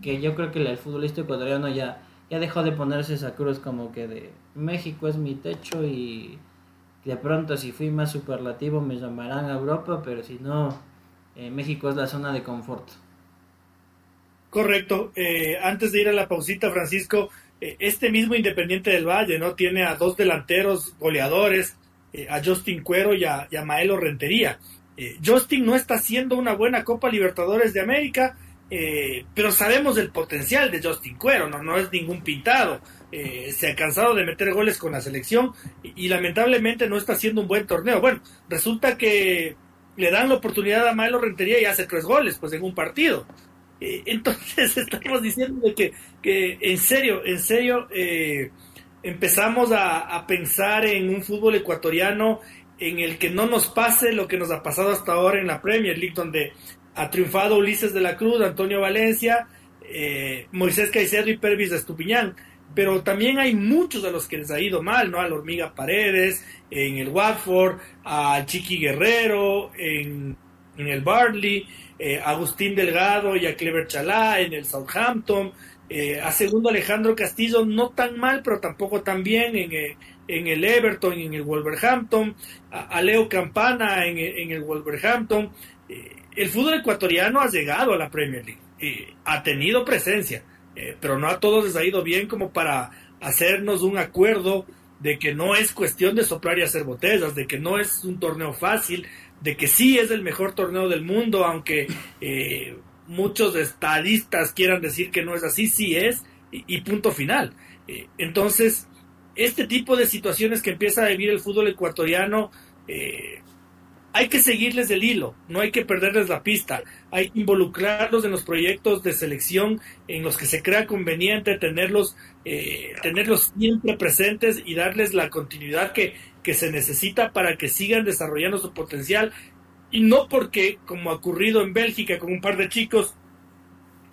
que yo creo que el futbolista ecuatoriano ya, ya dejó de ponerse esa cruz como que de México es mi techo y de pronto si fui más superlativo me llamarán a Europa, pero si no, eh, México es la zona de confort. Correcto. Eh, antes de ir a la pausita, Francisco, eh, este mismo Independiente del Valle, ¿no? Tiene a dos delanteros goleadores, a Justin Cuero y a, y a Maelo Rentería. Justin no está haciendo una buena Copa Libertadores de América, pero sabemos el potencial de Justin Cuero, no, no es ningún pintado. se ha cansado de meter goles con la selección y, lamentablemente no está haciendo un buen torneo. Bueno, resulta que le dan la oportunidad a Maelo Rentería y hace tres goles, pues en un partido. Eh, [LAUGHS] entonces estamos diciendo que, que en serio, en serio, eh, empezamos a, pensar en un fútbol ecuatoriano en el que no nos pase lo que nos ha pasado hasta ahora en la Premier League, donde ha triunfado Ulises de la Cruz, Antonio Valencia, eh, Moisés Caicedo y Pervis de Estupiñán. Pero también hay muchos a los que les ha ido mal, ¿no? A la Hormiga Paredes, en el Watford, a Chiqui Guerrero, en, en el Barley, eh, Agustín Delgado y a Clever Chalá en el Southampton, eh, a segundo Alejandro Castillo, no tan mal, pero tampoco tan bien en, eh, en el Everton, en el Wolverhampton, a, Leo Campana en, en el Wolverhampton. El fútbol ecuatoriano ha llegado a la Premier League, ha tenido presencia, pero no a todos les ha ido bien como para hacernos un acuerdo de que no es cuestión de soplar y hacer botellas, de que no es un torneo fácil, de que sí es el mejor torneo del mundo, aunque eh, muchos estadistas quieran decir que no es así, sí es, y, punto final. Eh, entonces, este tipo de situaciones que empieza a vivir el fútbol ecuatoriano, eh, hay que seguirles el hilo, no hay que perderles la pista, hay que involucrarlos en los proyectos de selección en los que se crea conveniente tenerlos, tenerlos siempre presentes y darles la continuidad que, que se necesita para que sigan desarrollando su potencial y no porque, como ha ocurrido en Bélgica con un par de chicos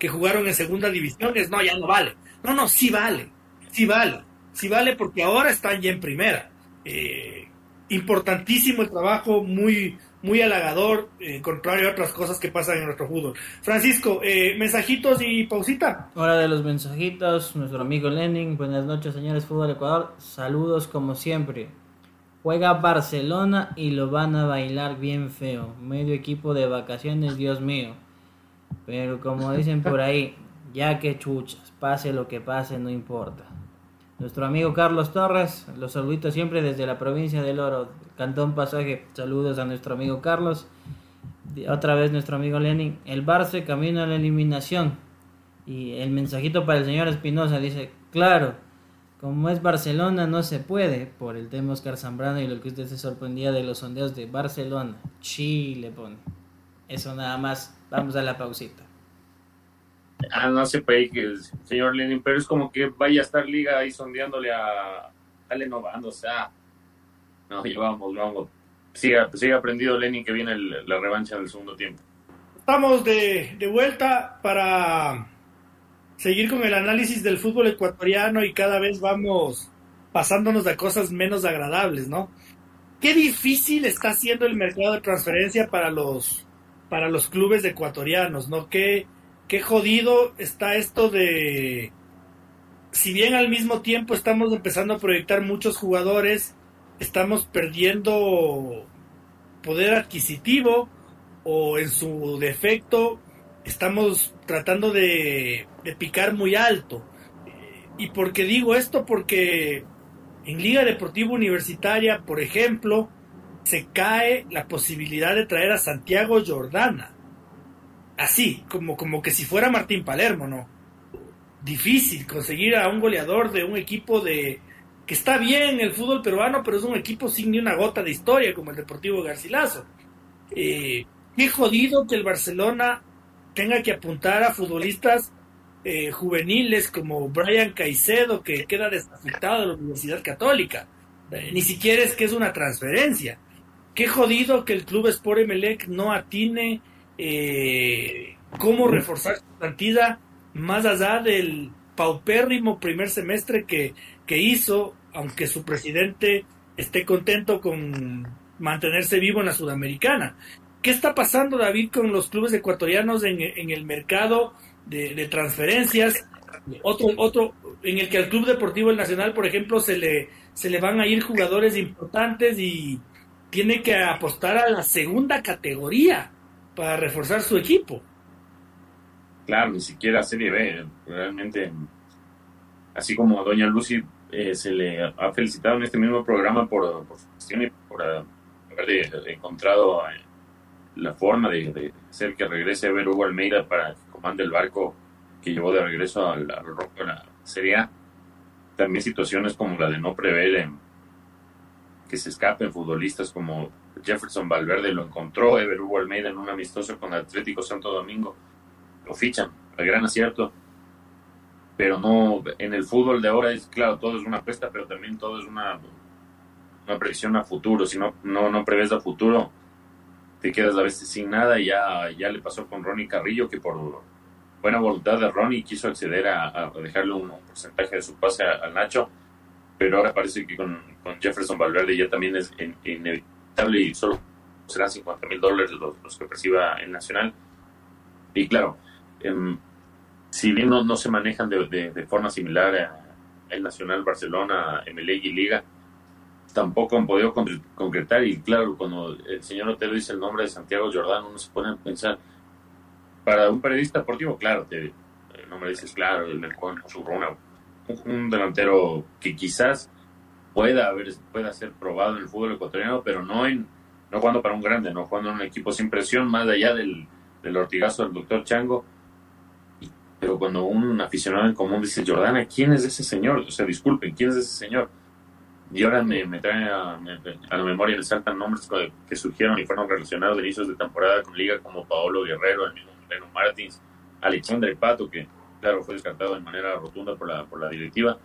que jugaron en segunda división, es no, ya no vale. No, no, sí vale, sí vale, sí vale porque ahora están ya en primera. Eh, importantísimo el trabajo, muy, muy halagador, en contrario a otras cosas que pasan en nuestro fútbol. Francisco, eh, mensajitos y pausita. Hora de los mensajitos, nuestro amigo Lenin, buenas noches señores Fútbol Ecuador, saludos como siempre. Juega Barcelona y lo van a bailar bien feo. Medio equipo de vacaciones, Dios mío. Pero como dicen por ahí, ya que chuchas, pase lo que pase, no importa. Nuestro amigo Carlos Torres, los saluditos siempre desde la provincia del Oro, Cantón Pasaje. Saludos a nuestro amigo Carlos. Otra vez nuestro amigo Lenin. El Barça camino a la eliminación. Y el mensajito para el señor Espinosa dice, claro, como es Barcelona, no se puede por el tema Oscar Zambrano y lo que usted se sorprendía de los sondeos de Barcelona. Chile pone. Eso nada más. Vamos a la pausita. Ah, no se puede que señor Lenin, pero es como que vaya a estar Liga ahí sondeándole a Ale Novando, o sea. No, vamos, vamos. Siga, siga aprendido Lenin que viene la revancha del segundo tiempo. Estamos de, de vuelta para seguir con el análisis del fútbol ecuatoriano y cada vez vamos pasándonos de cosas menos agradables, ¿no? Qué difícil está siendo el mercado de transferencia para los para los clubes ecuatorianos, ¿no? Qué, qué jodido está esto de si bien al mismo tiempo estamos empezando a proyectar muchos jugadores, estamos perdiendo poder adquisitivo o en su defecto estamos tratando de, picar muy alto. ¿Y por qué digo esto? Porque en Liga Deportiva Universitaria, por ejemplo, se cae la posibilidad de traer a Santiago Jordana. Así, como, como que si fuera Martín Palermo, ¿no? Difícil conseguir a un goleador de un equipo de que está bien en el fútbol peruano, pero es un equipo sin ni una gota de historia, como el Deportivo Garcilaso. Eh, qué jodido que el Barcelona tenga que apuntar a futbolistas eh, juveniles como Brian Caicedo, que queda desafectado de la Universidad Católica. Eh, ni siquiera es que es una transferencia. Qué jodido que el club Sport Emelec no atine eh, cómo reforzar su plantilla más allá del, paupérrimo primer semestre que, que hizo, aunque su presidente esté contento con mantenerse vivo en la Sudamericana. ¿Qué está pasando, David, con los clubes ecuatorianos en, el mercado de, de, transferencias? Otro, otro, en el que al Club Deportivo El Nacional, por ejemplo, se le, se le van a ir jugadores importantes y tiene que apostar a la segunda categoría para reforzar su equipo. Claro, ni siquiera Serie B. Realmente, así como a Doña Lucy eh, se le ha felicitado en este mismo programa por, por su gestión y por uh, haber encontrado eh, la forma de, de, hacer que regrese a ver Hugo Almeida para que comande el barco que llevó de regreso al, rock de la Serie A. También situaciones como la de no prever en que se escapen futbolistas como Jefferson Valverde lo encontró Ever Hugo Almeida en un amistoso con Atlético Santo Domingo. Lo fichan, al gran acierto. Pero no en el fútbol de ahora es claro todo es una apuesta pero también todo es una una previsión a futuro. Si no no, no prevés a futuro te quedas a veces sin nada. Ya, ya le pasó con Ronnie Carrillo que por buena voluntad de Ronnie quiso acceder a, dejarle un porcentaje de su pase al Nacho. Pero ahora parece que con, Jefferson Valverde ya también es in, inevitable y solo serán 50 mil dólares los, los, que perciba el Nacional. Y claro, eh, si bien no, no se manejan de, de, de, forma similar a el Nacional, Barcelona, MLE y Liga, tampoco han podido concretar. Y claro, cuando el señor Otelo dice el nombre de Santiago Jordán, uno se pone a pensar, para un periodista deportivo, claro, te, el nombre dices, claro, el, el, una un delantero que quizás pueda haber pueda ser probado en el fútbol ecuatoriano, pero no en no jugando para un grande, no jugando en un equipo sin presión, más allá del, del ortigazo del doctor Chango. Pero cuando un aficionado en común dice, Jordana, ¿quién es ese señor? O sea, disculpen, ¿quién es ese señor? Y ahora me, me trae a, me, a, la memoria, le saltan nombres que surgieron y fueron relacionados de inicios de temporada con liga como Paolo Guerrero, el mismo Moreno Martins, Alexandre Pato, que claro, fue descartado de manera rotunda por la, por la directiva.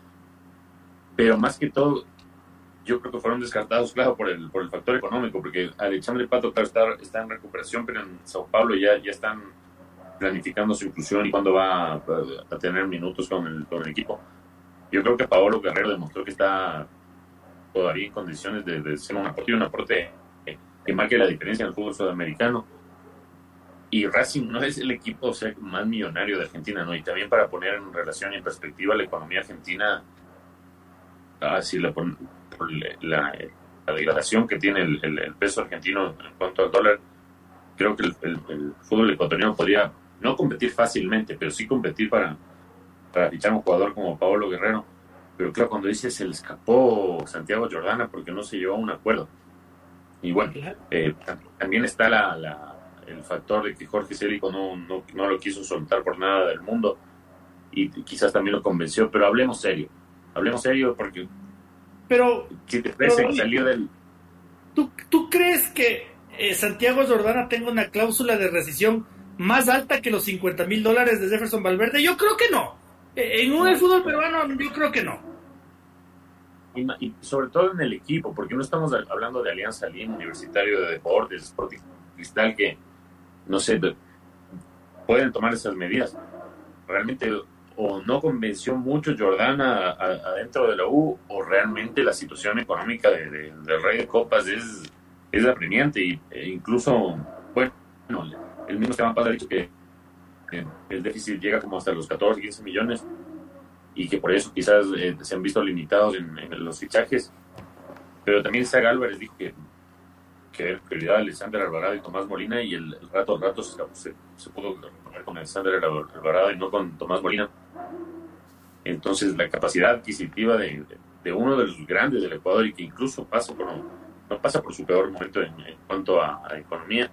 Pero más que todo, yo creo que fueron descartados, claro, por el, por el factor económico, porque Alexandre Pato está, está en recuperación, pero en Sao Paulo ya, ya están planificando su inclusión y cuándo va a, a, tener minutos con el, con el equipo. Yo creo que Paolo Guerrero demostró que está todavía en condiciones de, de ser un aporte, un aporte que marque la diferencia en el fútbol sudamericano y Racing no es el equipo o sea, más millonario de Argentina, ¿no? Y también para poner en relación y en perspectiva la economía argentina, así la, la, la, degradación que tiene el, el, el, peso argentino en cuanto al dólar, creo que el, el, fútbol ecuatoriano podría no competir fácilmente, pero sí competir para, para fichar un jugador como Paolo Guerrero. Pero claro, cuando dice se le escapó Santiago Jordana porque no se llevó a un acuerdo. Y bueno, eh, también está la, la el factor de que Jorge Célico no, no, no, lo quiso soltar por nada del mundo y quizás también lo convenció, pero hablemos serio, hablemos serio porque pero si te parece pero, salió del ¿tú, ¿tú crees que eh, Santiago Jordana tenga una cláusula de rescisión más alta que los 50 mil dólares de Jefferson Valverde? Yo creo que no. Eh, en un fútbol peruano yo creo que no. Y, y, sobre todo en el equipo, porque no estamos hablando de Alianza Lima, Universitario de Deportes, Sporting Cristal, que no sé, pueden tomar esas medidas. Realmente o no convenció mucho Jordana adentro de la U o realmente la situación económica de, de, Rey de Copas es, es apremiante y, e incluso, bueno, el mismo Esteban Paz ha dicho que el déficit llega como hasta los 14, 15 millones y que por eso quizás eh, se han visto limitados en, los fichajes. Pero también Zach Álvarez dijo que que era prioridad Alexander Alvarado y Tomás Molina y el, rato al rato se, se, se pudo con Alexander Alvarado y no con Tomás Molina. Entonces la capacidad adquisitiva de, de, uno de los grandes del Ecuador y que incluso pasa por, no pasa por su peor momento en, en cuanto a, a, economía,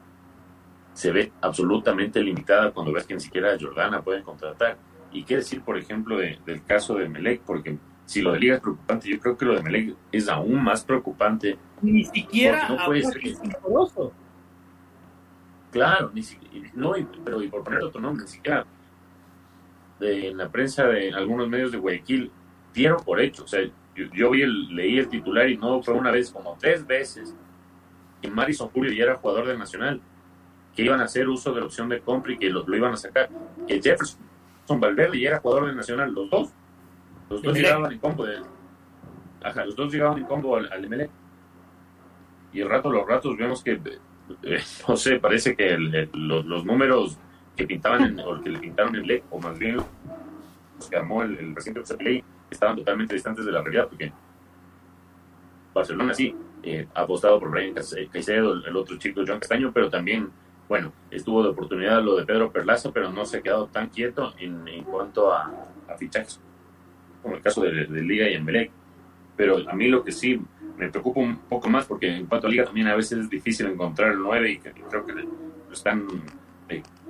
se ve absolutamente limitada cuando ves que ni siquiera a Jordana pueden contratar. Y qué decir, por ejemplo, de, del caso de Melec, porque si lo de Liga es preocupante, yo creo que lo de Melec es aún más preocupante. Ni siquiera no puede ser. Claro, ni siquiera, no, pero y por poner otro nombre, ni siquiera de, en la prensa de algunos medios de Guayaquil dieron por hecho. O sea, yo, yo vi el, leí el titular y no fue una vez, como tres veces, que Marison Julio ya era jugador del Nacional, que iban a hacer uso de la opción de compra y que lo, lo iban a sacar. Que Jefferson Son Valverde y era jugador de Nacional, los dos. Los dos llegaban en combo de, ajá, los dos llegaban en combo al, al MLE. Y el rato, los ratos vemos que, eh, [LAUGHS] no sé, parece que el- el- los, los números que pintaban o que le pintaron en LE, o más bien que armó el, el presidente de Play, estaban totalmente distantes de la realidad, porque Barcelona sí, eh, apostado por Brian Caice- Caicedo, el, otro chico John Castaño, pero también, bueno, estuvo de oportunidad lo de Pedro Perlaza, pero no se ha quedado tan quieto en, en cuanto a, a fichajes, como el caso de, de Liga y Emelec. Pero a mí lo que sí me preocupa un poco más, porque en cuanto a Liga también a veces es difícil encontrar el 9 y creo que lo están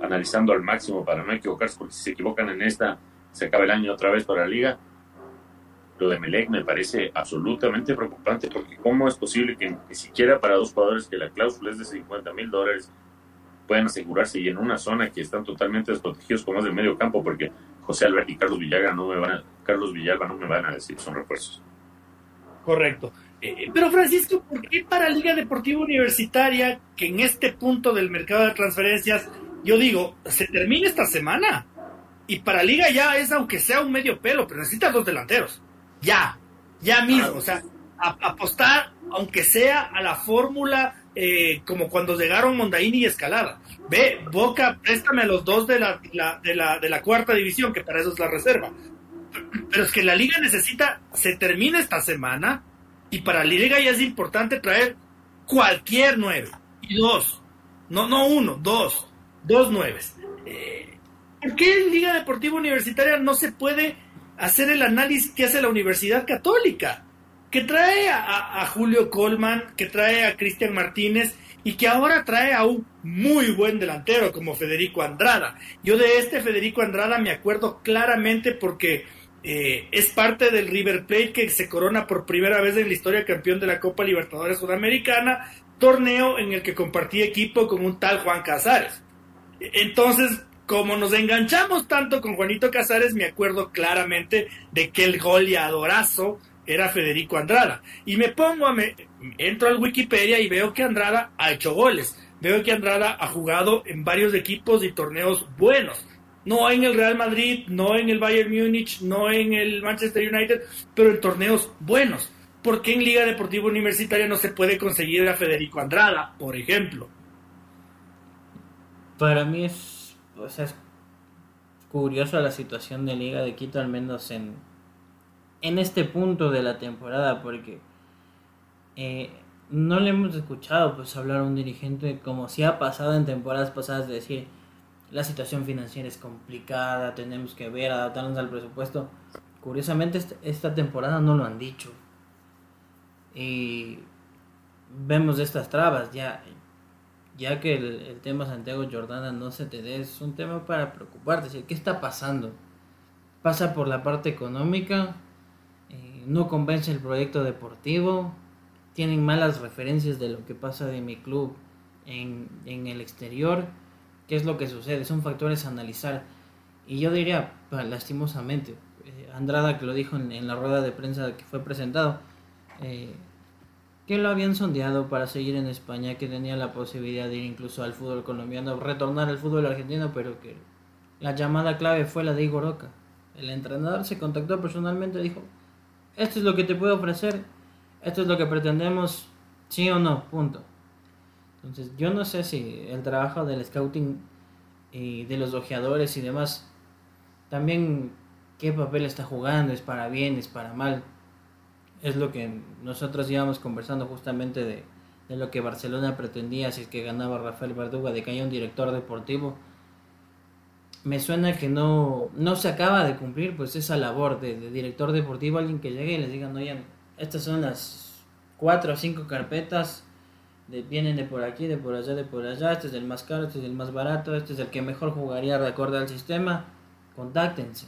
analizando al máximo para no equivocarse, porque si se equivocan en esta, se acaba el año otra vez para la Liga. Lo de Melec me parece absolutamente preocupante, porque ¿cómo es posible que ni siquiera para dos jugadores que la cláusula es de 50 mil dólares puedan asegurarse y en una zona que están totalmente desprotegidos como es el medio campo? Porque José Alberto y Carlos Villaga no me van a, Carlos Villalba no me van a decir son refuerzos. Correcto. Eh, pero Francisco, ¿por qué para Liga Deportiva Universitaria, que en este punto del mercado de transferencias, yo digo, se termina esta semana? Y para Liga ya es, aunque sea un medio pelo, pero necesitas dos delanteros. Ya, ya mismo. O sea, a- apostar, aunque sea a la fórmula eh, como cuando llegaron Mondaini y Escalada. Ve, Boca, préstame a los dos de la, la- de, la, de la cuarta división, que para eso es la reserva. Pero es que la liga necesita, se termina esta semana, y para la liga ya es importante traer cualquier nueve. Y dos. No, no uno, dos. Dos nueves. Eh, ¿Por qué en Liga Deportiva Universitaria no se puede hacer el análisis que hace la Universidad Católica? Que trae a, Julio Colman, que trae a Cristian Martínez y que ahora trae a un muy buen delantero como Federico Andrada. Yo de este Federico Andrada me acuerdo claramente porque eh, es parte del River Plate que se corona por primera vez en la historia campeón de la Copa Libertadores Sudamericana, torneo en el que compartí equipo con un tal Juan Casares. Entonces, como nos enganchamos tanto con Juanito Casares, me acuerdo claramente de que el goleadorazo era Federico Andrada. Y me pongo a me entro al Wikipedia y veo que Andrada ha hecho goles. Veo que Andrada ha jugado en varios equipos y torneos buenos. No en el Real Madrid, no en el Bayern Múnich, no en el Manchester United, pero en torneos buenos. ¿Por qué en Liga Deportiva Universitaria no se puede conseguir a Federico Andrada, por ejemplo? Para mí es, curioso la situación de Liga de Quito, al menos en, en este punto de la temporada, porque eh, no le hemos escuchado pues hablar a un dirigente como si ha pasado en temporadas pasadas de decir la situación financiera es complicada, tenemos que ver, adaptarnos al presupuesto. Curiosamente esta, temporada no lo han dicho. Y vemos estas trabas, ya ya que el, tema Santiago Jordana no se te dé, es un tema para preocuparte. ¿Qué está pasando? Pasa por la parte económica, eh, no convence el proyecto deportivo, tienen malas referencias de lo que pasa de mi club en, en el exterior. ¿Qué es lo que sucede? Son factores a analizar. Y yo diría, lastimosamente, eh, Andrada que lo dijo en, en la rueda de prensa que fue presentado, eh, que lo habían sondeado para seguir en España, que tenía la posibilidad de ir incluso al fútbol colombiano, retornar al fútbol argentino, pero que la llamada clave fue la de Igor Oca. El entrenador se contactó personalmente y dijo, esto es lo que te puedo ofrecer, esto es lo que pretendemos, sí o no, punto. Entonces yo no sé si el trabajo del scouting y de los ojeadores y demás, también qué papel está jugando, es para bien, es para mal es lo que nosotros íbamos conversando justamente de, de lo que Barcelona pretendía si es que ganaba Rafael Verduga, de que haya un director deportivo. Me suena que no, no se acaba de cumplir pues esa labor de, de director deportivo, alguien que llegue y les diga, oigan, estas son las cuatro o cinco carpetas, de, vienen de por aquí, de por allá, de por allá, este es el más caro, este es el más barato, este es el que mejor jugaría de acuerdo al sistema, contáctense.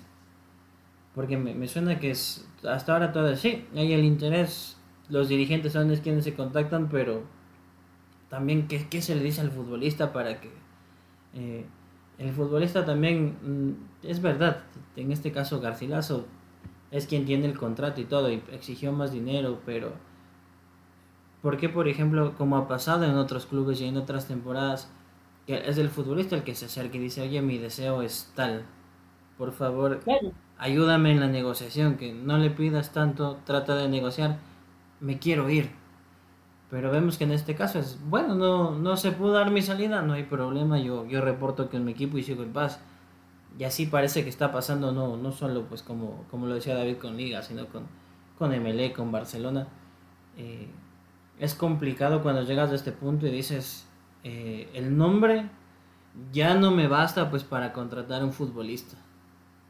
Porque me, me suena que es hasta ahora todo así. Hay el interés, los dirigentes son es quienes se contactan, pero también qué, qué se le dice al futbolista para que eh, el futbolista también, mm, es verdad, en este caso Garcilaso es quien tiene el contrato y todo y exigió más dinero, pero ¿por qué por ejemplo, como ha pasado en otros clubes y en otras temporadas, que es el futbolista el que se acerca y dice, oye, mi deseo es tal? por favor, ayúdame en la negociación, que no le pidas tanto, trata de negociar, me quiero ir. Pero vemos que en este caso es, bueno, no, no se pudo dar mi salida, no hay problema, yo, yo reporto que en mi equipo y sigo en paz. Y así parece que está pasando, no, no solo pues como, como lo decía David con Liga, sino con, con MLE, con Barcelona. Eh, es complicado cuando llegas a este punto y dices, eh, el nombre ya no me basta pues para contratar un futbolista.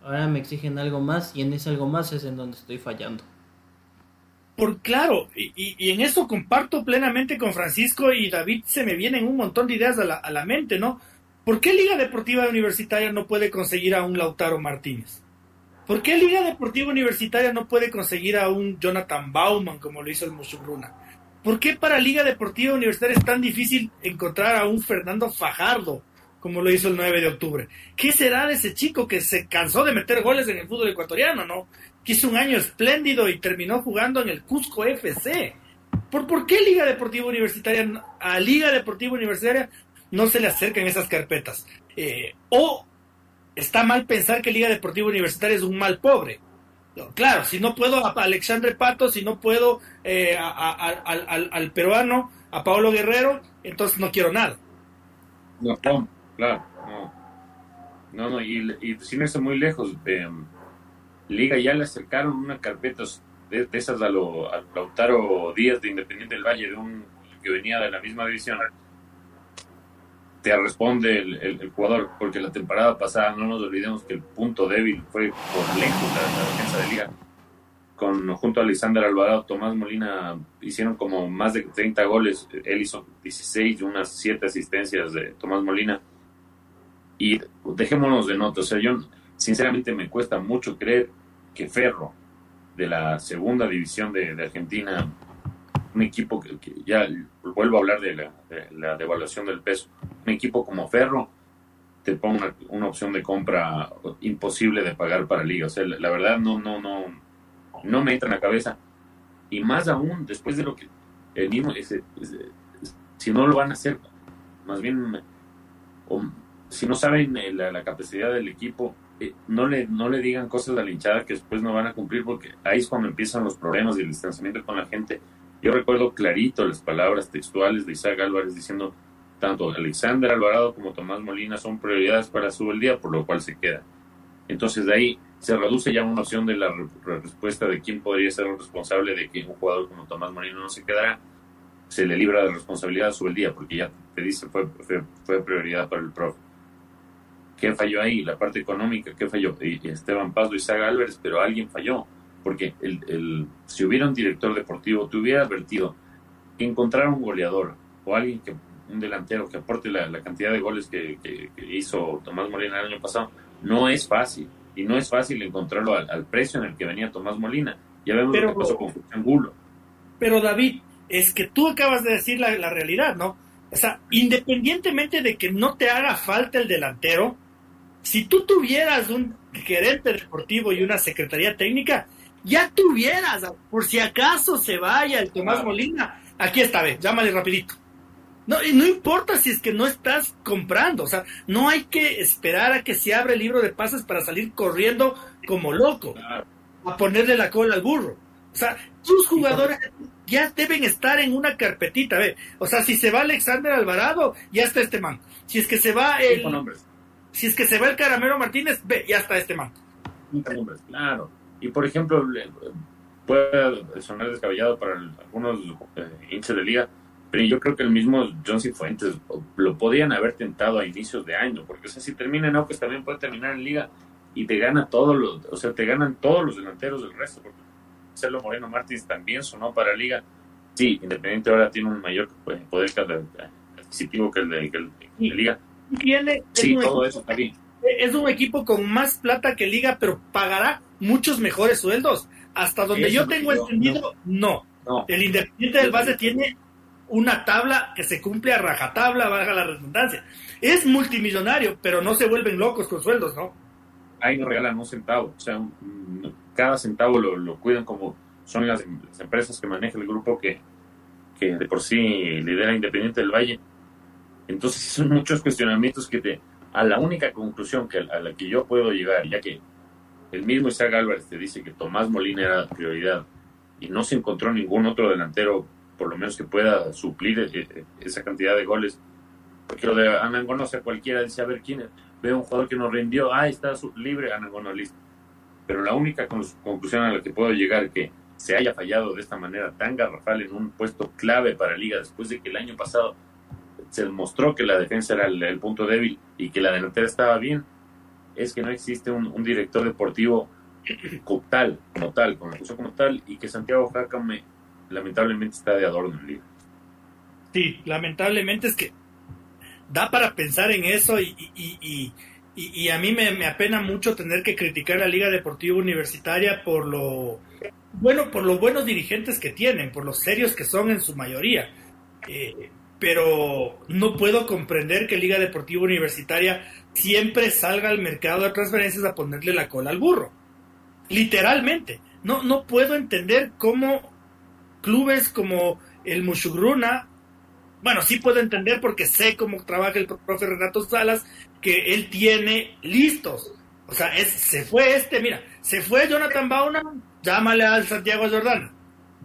Ahora me exigen algo más y en ese algo más es en donde estoy fallando. Por claro, y, en eso comparto plenamente con Francisco y David, se me vienen un montón de ideas a la, a la mente, ¿no? ¿Por qué Liga Deportiva Universitaria no puede conseguir a un Lautaro Martínez? ¿Por qué Liga Deportiva Universitaria no puede conseguir a un Jonathan Bauman como lo hizo el Mushugruna? ¿Por qué para Liga Deportiva Universitaria es tan difícil encontrar a un Fernando Fajardo como lo hizo el 9 de octubre? ¿Qué será de ese chico que se cansó de meter goles en el fútbol ecuatoriano, no? Que hizo un año espléndido y terminó jugando en el Cusco FC. ¿Por, ¿Por qué Liga Deportiva Universitaria, a Liga Deportiva Universitaria no se le acercan esas carpetas? Eh, o está mal pensar que Liga Deportiva Universitaria es un mal pobre. Claro, si no puedo a Alexandre Pato, si no puedo eh, al, peruano, a Pablo Guerrero, entonces no quiero nada. No, claro, no. No, no, y, sin irse muy lejos, eh, Liga ya le acercaron una carpeta de, esas a, lo, a Lautaro Díaz de Independiente del Valle, de un que venía de la misma división te responde el, jugador, porque la temporada pasada no nos olvidemos que el punto débil fue por lejos la, defensa de liga. Con, junto a Alexander Alvarado, Tomás Molina hicieron como más de 30 goles, él hizo 16 y unas 7 asistencias de Tomás Molina. Y dejémonos de nota, o sea, yo sinceramente me cuesta mucho creer que Ferro, de la segunda división de Argentina, un equipo que, ya vuelvo a hablar de la, devaluación del peso, un equipo como Ferro te ponga una, opción de compra imposible de pagar para Liga. O sea, la, verdad no, no, no, no me entra en la cabeza. Y más aún, después de lo que el mismo, si no lo van a hacer, más bien, si no saben eh, la, capacidad del equipo, eh, no, le, no le digan cosas a la hinchada que después no van a cumplir, porque ahí es cuando empiezan los problemas y el distanciamiento con la gente yo recuerdo clarito las palabras textuales de Isaac Álvarez diciendo tanto Alexander Alvarado como Tomás Molina son prioridades para su día, por lo cual se queda. Entonces de ahí se reduce ya una opción de la respuesta de quién podría ser el responsable de que un jugador como Tomás Molina no se quedará. Se le libra de responsabilidad a día, porque ya te dice fue, fue, prioridad para el profe. ¿Qué falló ahí? La parte económica, ¿qué falló? Y Esteban Paz, Isaac Álvarez, pero alguien falló porque el, si hubiera un director deportivo, te hubiera advertido que encontrar un goleador o alguien que un delantero que aporte la, cantidad de goles que, hizo Tomás Molina el año pasado, no es fácil. Y no es fácil encontrarlo al, precio en el que venía Tomás Molina. Ya vemos lo que pasó con Angulo. Pero David, es que tú acabas de decir la, la realidad, ¿no? O sea, independientemente de que no te haga falta el delantero, si tú tuvieras un gerente deportivo y una secretaría técnica, ya tuvieras, por si acaso se vaya el Tomás Molina, aquí está, ve, llámale rapidito. No, y no importa si es que no estás comprando, o sea, no hay que esperar a que se abra el libro de pases para salir corriendo como loco, a ponerle la cola al burro. O sea, tus jugadores ya deben estar en una carpetita, ve. O sea, si se va Alexander Alvarado, ya está este man. Si es que se va el... Si es que se va el Caramelo Martínez, ve, ya está este man. Claro. Y por ejemplo, puede sonar descabellado para algunos eh, hinchas de liga, pero yo creo que el mismo John C. Fuentes lo podían haber tentado a inicios de año, porque o sea, si termina en Aucas también puede terminar en liga y te gana todos los, o sea, te ganan todos los delanteros del resto, porque Marcelo Moreno Martins también sonó para liga. Sí, Independiente ahora tiene un mayor poder adquisitivo que el de, que el de liga. Sí, todo eso está bien. Es un equipo con más plata que liga, pero pagará muchos mejores sueldos. Hasta donde yo tengo entendido, no. El Independiente del Base tiene una tabla que se cumple a rajatabla, baja la redundancia. Es multimillonario, pero no se vuelven locos con sueldos, ¿no? Ahí no regalan un centavo. O sea, cada centavo lo, cuidan como son las, empresas que maneja el grupo que, que de por sí lidera Independiente del Valle. Entonces son muchos cuestionamientos que te a la única conclusión que, a la que yo puedo llegar, ya que el mismo Isaac Álvarez te dice que Tomás Molina era prioridad y no se encontró ningún otro delantero, por lo menos que pueda suplir eh, eh, esa cantidad de goles. Porque lo de Anangono, o sea, cualquiera dice, a ver, ¿quién es? Ve un jugador que nos rindió, ah, está libre, Anangono, listo. Pero la única conclusión a la que puedo llegar que se haya fallado de esta manera tan garrafal en un puesto clave para Liga después de que el año pasado se demostró que la defensa era el, punto débil y que la delantera estaba bien, es que no existe un, director deportivo como tal, como tal, la como tal, y que Santiago Jacame lamentablemente está de adorno en Liga. Sí, lamentablemente es que da para pensar en eso y, y, y, a mí me, me, apena mucho tener que criticar a la Liga Deportiva Universitaria por lo bueno, por los buenos dirigentes que tienen, por los serios que son en su mayoría. Eh, pero no puedo comprender que Liga Deportiva Universitaria siempre salga al mercado de transferencias a ponerle la cola al burro. Literalmente. No, no puedo entender cómo clubes como el Mushugruna, bueno, sí puedo entender porque sé cómo trabaja el profe Renato Salas, que él tiene listos. O sea, se fue este, mira, se fue Jonathan Bauna, llámale al Santiago Jordana.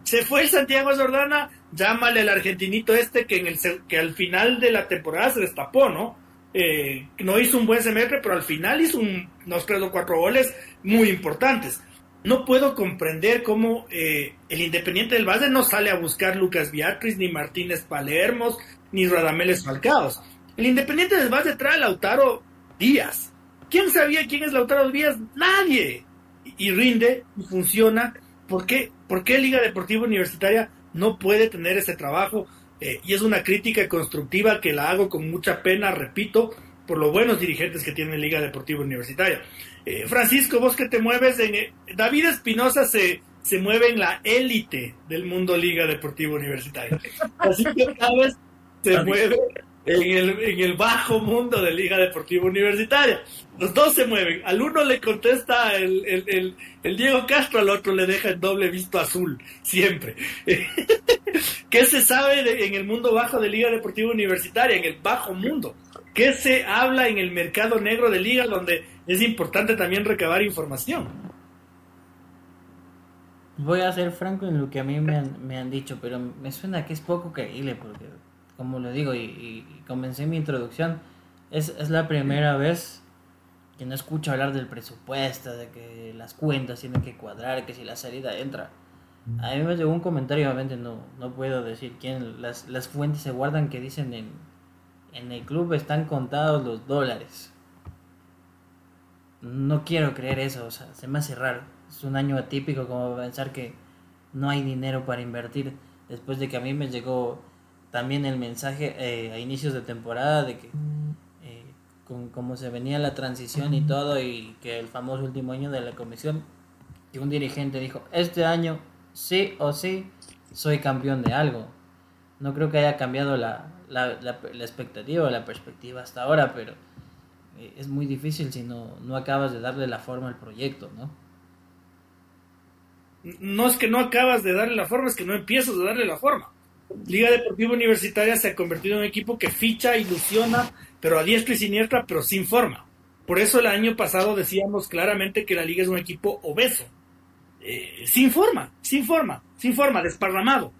Se fue el Santiago Jordana, llámale al argentinito este que, en el, que al final de la temporada se destapó, ¿no? Eh, no hizo un buen semestre, pero al final hizo un, unos tres o cuatro goles muy importantes. No puedo comprender cómo eh, el Independiente del Valle no sale a buscar Lucas Beatriz, ni Martínez Palermos, ni Radameles Falcaos. El Independiente del Valle trae a Lautaro Díaz. ¿Quién sabía quién es Lautaro Díaz? Nadie. Y, rinde y funciona. ¿Por qué? ¿Por qué Liga Deportiva Universitaria no puede tener ese trabajo eh, y es una crítica constructiva que la hago con mucha pena, repito, por los buenos dirigentes que tiene Liga Deportiva Universitaria. Eh, Francisco, vos que te mueves en... Eh, David Espinosa se, se mueve en la élite del mundo Liga Deportiva Universitaria. Así que cada vez se mueve en el, en el bajo mundo de Liga Deportiva Universitaria. Los dos se mueven. Al uno le contesta el, el, el, Diego Castro, al otro le deja el doble visto azul, siempre. [LAUGHS] ¿Qué se sabe en el mundo bajo de Liga Deportiva Universitaria, en el bajo mundo? ¿Qué se habla en el mercado negro de Liga, donde es importante también recabar información? Voy a ser franco en lo que a mí me han, me han dicho, pero me suena que es poco creíble, porque como lo digo y, comencé mi introducción, es, es, la primera vez que no escucho hablar del presupuesto, de que las cuentas tienen que cuadrar, que si la salida entra. A mí me llegó un comentario, obviamente no, no puedo decir quién, las, las fuentes se guardan que dicen en, en el club están contados los dólares. No quiero creer eso, o sea, se me hace raro. Es un año atípico como pensar que no hay dinero para invertir después de que a mí me llegó también el mensaje eh, a inicios de temporada de que eh, con cómo se venía la transición y todo y que el famoso último año de la comisión que un dirigente dijo este año sí o sí soy campeón de algo no creo que haya cambiado la, la, la, expectativa o la perspectiva hasta ahora pero eh, es muy difícil si no, no acabas de darle la forma al proyecto no no es que no acabas de darle la forma es que no empiezas a darle la forma Liga Deportiva Universitaria se ha convertido en un equipo que ficha, ilusiona, pero a diestra y siniestra, pero sin forma. Por eso el año pasado decíamos claramente que la liga es un equipo obeso, eh, sin forma, sin forma, sin forma, desparramado.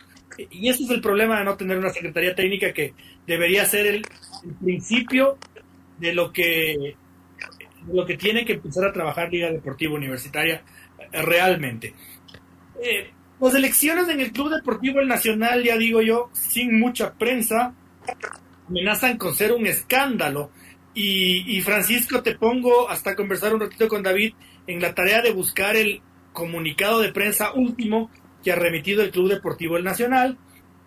Y ese es el problema de no tener una secretaría técnica que debería ser el, principio de lo que lo que tiene que empezar a trabajar Liga Deportiva Universitaria eh, realmente. Eh, las elecciones en el Club Deportivo El Nacional, ya digo yo, sin mucha prensa, amenazan con ser un escándalo. Y, Francisco, te pongo hasta conversar un ratito con David en la tarea de buscar el comunicado de prensa último que ha remitido el Club Deportivo El Nacional,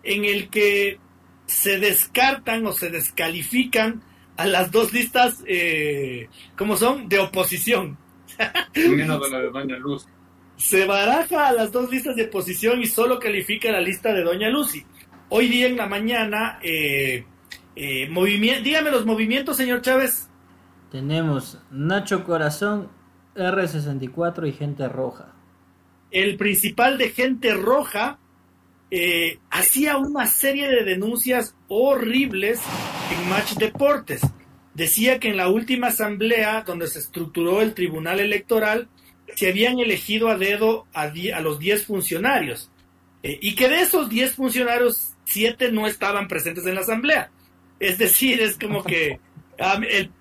en el que se descartan o se descalifican a las dos listas, eh, como son, de oposición. Menos de la de Luz se baraja a las dos listas de posición y solo califica la lista de Doña Lucy. Hoy día en la mañana, eh, eh dígame los movimientos, señor Chávez. Tenemos Nacho Corazón, R64 y Gente Roja. El principal de Gente Roja eh, hacía una serie de denuncias horribles en Match Deportes. decía que en la última asamblea donde se estructuró el tribunal electoral, se habían elegido a dedo a, a los 10 funcionarios eh, y que de esos 10 funcionarios, 7 no estaban presentes en la asamblea. Es decir, es como que [LAUGHS] a, el,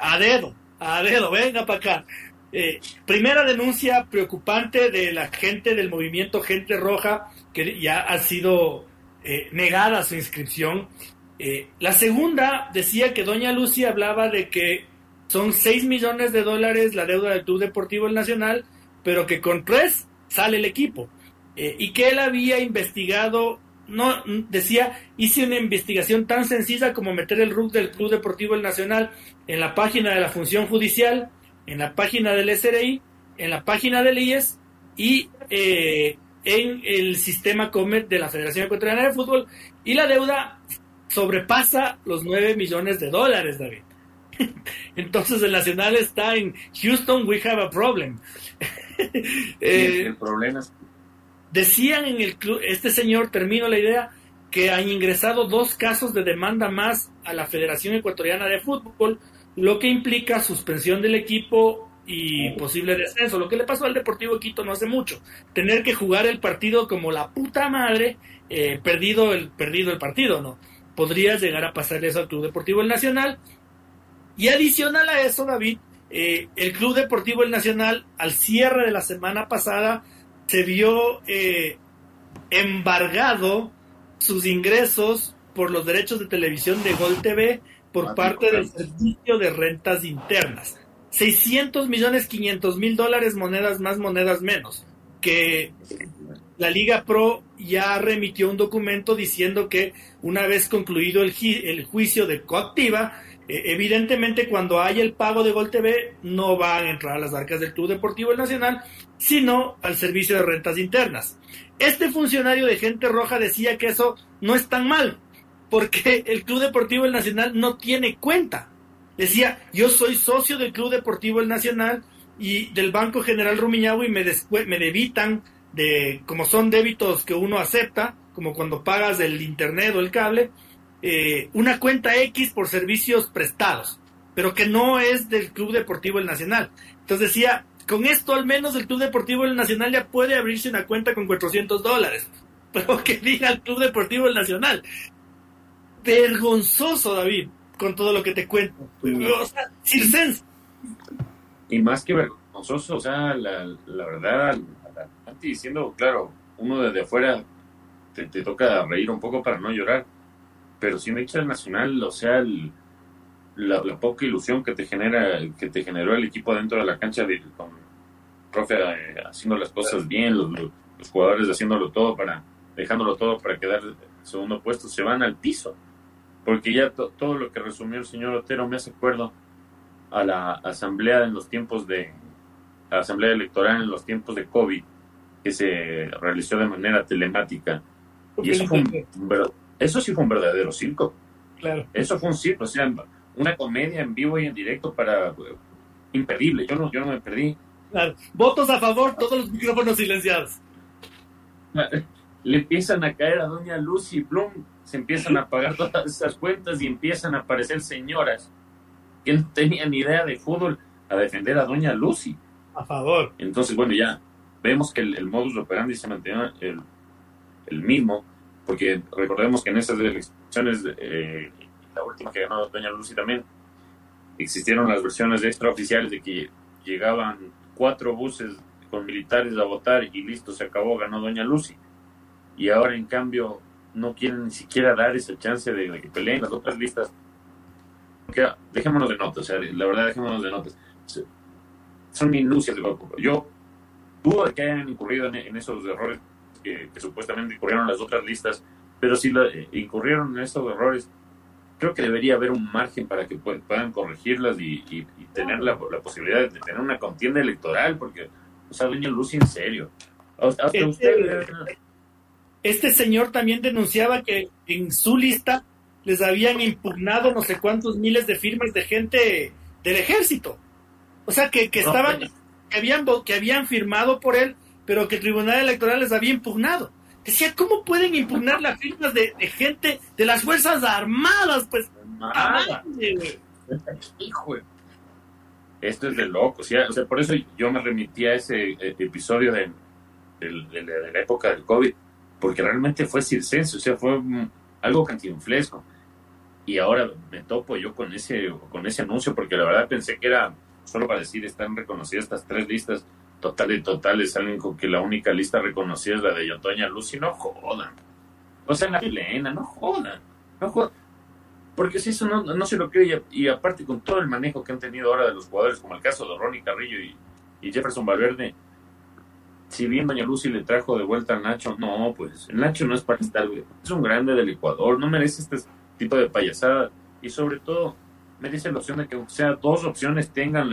a dedo, a dedo, venga para acá. Eh, primera denuncia preocupante de la gente del movimiento Gente Roja, que ya ha sido eh, negada su inscripción. La segunda decía que doña Lucy hablaba de que son 6 millones de dólares la deuda del Club Deportivo El Nacional, pero que con tres sale el equipo. y que él había investigado, no decía, hice una investigación tan sencilla como meter el RUC del Club Deportivo El Nacional en la página de la función judicial en la página del SRI, en la página del IES y eh, en el sistema COMET de la Federación Ecuatoriana de Fútbol y la deuda sobrepasa los 9 millones de dólares, David. [LAUGHS] Entonces el Nacional está en Houston, we have a problem. [LAUGHS] eh, el problema Decían en el club, este señor, termino la idea, que han ingresado dos casos de demanda más a la Federación Ecuatoriana de Fútbol lo que implica suspensión del equipo y posible descenso. Lo que le pasó al Deportivo Quito no hace mucho. Tener que jugar el partido como la puta madre, eh, perdido, el, perdido el partido, ¿no? Podría llegar a pasar eso al Club Deportivo El Nacional. Y adicional a eso, David, eh, el Club Deportivo El Nacional, al cierre de la semana pasada, se vio eh, embargado sus ingresos por los derechos de televisión de Gol TV por parte del Servicio de Rentas Internas. 600 millones 500 mil dólares, monedas más, monedas menos. Que la Liga Pro ya remitió un documento diciendo que una vez concluido el, el juicio de coactiva, evidentemente cuando haya el pago de Gol TV no van a entrar a las arcas del Club Deportivo Nacional, sino al Servicio de Rentas Internas. Este funcionario de gente roja decía que eso no es tan mal, porque el Club Deportivo Nacional no tiene cuenta. Decía, yo soy socio del Club Deportivo Nacional y del Banco General Rumiñahui me, me debitan de, como son débitos que uno acepta, como cuando pagas el internet o el cable, eh, una cuenta X por servicios prestados, pero que no es del Club Deportivo El Nacional. Entonces decía, con esto al menos el Club Deportivo El Nacional ya puede abrirse una cuenta con 400 dólares, [LAUGHS] pero que diga el Club Deportivo El Nacional vergonzoso, David, con todo lo que te cuento. O sea, circense. Y más que vergonzoso, o sea, la, la verdad, diciendo, claro, uno desde afuera te, toca reír un poco para no llorar, pero si me echa el Nacional, o sea, la, poca ilusión que te genera, que te generó el equipo dentro de la cancha con profe eh, haciendo las cosas bien, los, los, jugadores haciéndolo todo para, dejándolo todo para quedar segundo puesto, se van al piso. Porque ya todo lo que resumió el señor Otero me hace acuerdo a la asamblea en los tiempos de la asamblea electoral en los tiempos de COVID que se realizó de manera telemática. Y eso fue un, eso sí fue un verdadero circo claro eso fue un circo o sea una comedia en vivo y en directo para imperdible yo no yo no me perdí claro. votos a favor todos los micrófonos silenciados le empiezan a caer a doña Lucy Blum se empiezan a pagar todas esas cuentas y empiezan a aparecer señoras que no tenían ni idea de fútbol a defender a doña Lucy. A favor. Entonces, bueno, ya vemos que el, modus operandi se mantiene el, el, mismo, porque recordemos que en esas elecciones, eh, la última que ganó doña Lucy también, existieron las versiones extraoficiales de que llegaban cuatro buses con militares a votar y listo, se acabó, ganó doña Lucy. Y ahora, en cambio, no quieren ni siquiera dar esa chance de, que peleen las otras listas. dejémonos de notas, o sea, la verdad, dejémonos de notas. Son minucias de Yo dudo que hayan incurrido en, esos errores que, supuestamente incurrieron las otras listas, pero si eh, incurrieron en esos errores, creo que debería haber un margen para que puedan corregirlas y, tener la, posibilidad de tener una contienda electoral, porque, o sea, doña Lucy, en serio. Hasta, este, usted, este señor también denunciaba que en su lista les habían impugnado no sé cuántos miles de firmas de gente del ejército. O sea, que, que estaban, que habían, que habían firmado por él, pero que el Tribunal Electoral les había impugnado. Decía, ¿cómo pueden impugnar las firmas de, gente de las Fuerzas Armadas? Pues, Hijo, esto es de loco. O sea, por eso yo me remití a ese eh, episodio de, de, la época del COVID, porque realmente fue circense, o sea, fue algo cantinflesco. Y ahora me topo yo con ese, con ese anuncio, porque la verdad pensé que era solo para decir, están reconocidas estas tres listas totales y totales, salen con que la única lista reconocida es la de Yotoña Lucy, no jodan. O sea, la Elena, no jodan, no jodan. Porque si eso no, se lo cree, y, aparte con todo el manejo que han tenido ahora de los jugadores, como el caso de Ronnie Carrillo y, Jefferson Valverde, si bien Doña Lucy le trajo de vuelta a Nacho, no, pues el Nacho no es para estar, es un grande del Ecuador, no merece este tipo de payasada, y sobre todo merece la opción de que sea dos opciones tengan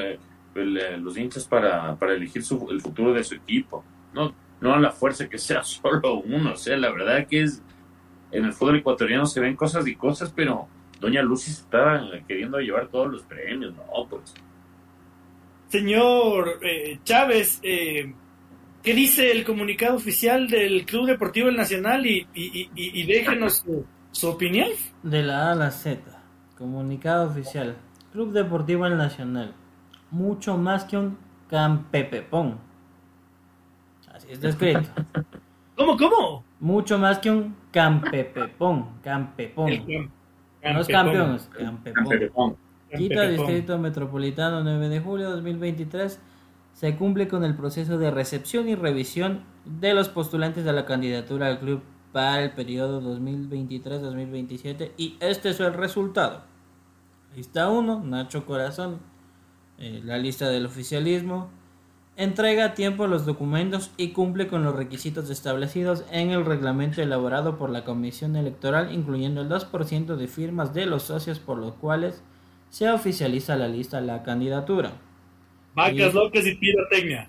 eh, los hinchas para, para elegir el futuro de su equipo, no, no a la fuerza que sea [LAUGHS] solo uno, o sea, la verdad que es, en el fútbol ecuatoriano se ven cosas y cosas, pero Doña Lucy estaba queriendo llevar todos los premios, no, pues. Señor eh, Chávez, eh, ¿qué dice el comunicado oficial del Club Deportivo El Nacional? Y, y, déjenos su, opinión. De la A a la Z, comunicado oficial. Club Deportivo El Nacional, mucho más que un campepepón. Así está escrito. [LAUGHS] ¿Cómo, cómo? Mucho más que un campepepón, campepón. Los campeones. Campepón. Quito Distrito Metropolitano 9 de julio de 2023 se cumple con el proceso de recepción y revisión de los postulantes de la candidatura al club para el periodo 2023-2027 y este es el resultado. Lista 1, Nacho Corazón, eh, la lista del oficialismo, entrega a tiempo los documentos y cumple con los requisitos establecidos en el reglamento elaborado por la Comisión Electoral, incluyendo el 2% de firmas de los socios por los cuales se oficializa la lista la candidatura. Vacas locas y pirotecnia.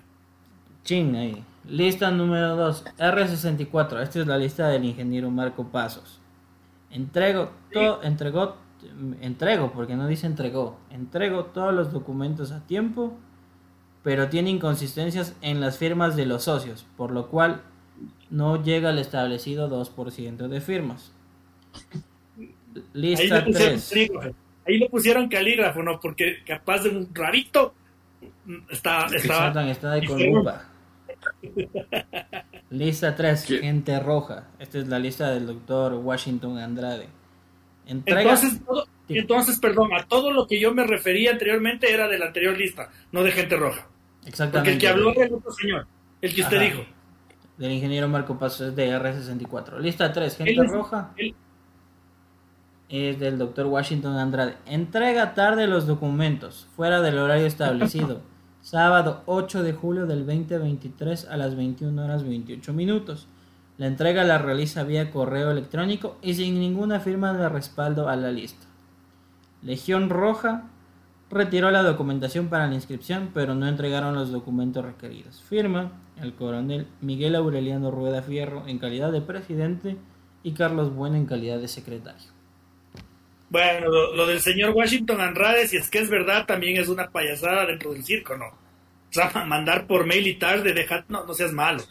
Chin, ahí. Lista número 2, R64. Esta es la lista del ingeniero Marco Pasos. Entrego, todo, entregó, entrego, porque no dice entregó. Entrego todos los documentos a tiempo pero tiene inconsistencias en las firmas de los socios, por lo cual no llega al establecido 2% de firmas. Lista 3. Ahí le pusieron calígrafo, ¿no? Porque capaz de un rarito está, está, está de con lista 3, gente roja. Esta es la lista del doctor Washington Andrade. Entonces, entonces, perdón, a todo lo que yo me refería anteriormente era de la anterior lista, no de gente roja. Exactamente. Porque el que habló era el otro señor, el que usted dijo. Del ingeniero Marco Paso es de R64. Lista 3, gente roja. Es del doctor Washington Andrade. Entrega tarde los documentos, fuera del horario establecido. [LAUGHS] sábado 8 de julio del 2023 a las 21 horas 28 minutos. La entrega la realiza vía correo electrónico y sin ninguna firma de respaldo a la lista. Legión Roja retiró la documentación para la inscripción, pero no entregaron los documentos requeridos. Firma el coronel Miguel Aureliano Rueda Fierro en calidad de presidente y Carlos Bueno en calidad de secretario. Bueno, lo, del señor Washington Andrade, si es que es verdad, también es una payasada dentro del circo, ¿no? O sea, [LAUGHS] mandar por mail y tarde, dejar, no, no seas malo.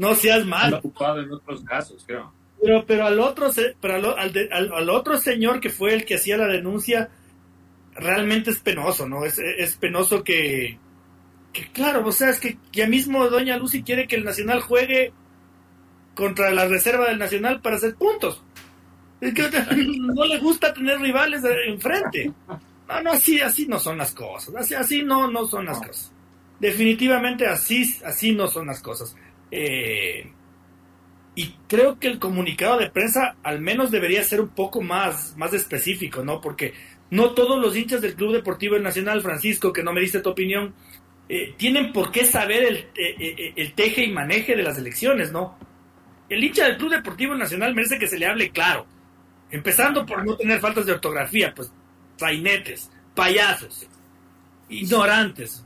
No seas malo. ocupado en otros casos, creo. Pero, pero al otro, pero al, al otro señor que fue el que hacía la denuncia, realmente es penoso, ¿no? Es, es penoso que, que, claro, o sea, es que ya mismo Doña Lucy quiere que el Nacional juegue contra la reserva del Nacional para hacer puntos. Es que [LAUGHS] no le gusta tener rivales enfrente. No, no, así, así no son las cosas. Así, así no, no son las cosas. Definitivamente así, así no son las cosas. Eh, y creo que el comunicado de prensa al menos debería ser un poco más, más específico, ¿no? Porque no todos los hinchas del Club Deportivo Nacional, Francisco, que no me diste tu opinión, eh, tienen por qué saber el, eh, eh, el, teje y maneje de las elecciones, ¿no? El hincha del Club Deportivo Nacional merece que se le hable claro. Empezando por no tener faltas de ortografía, pues, trainetes, payasos, ignorantes.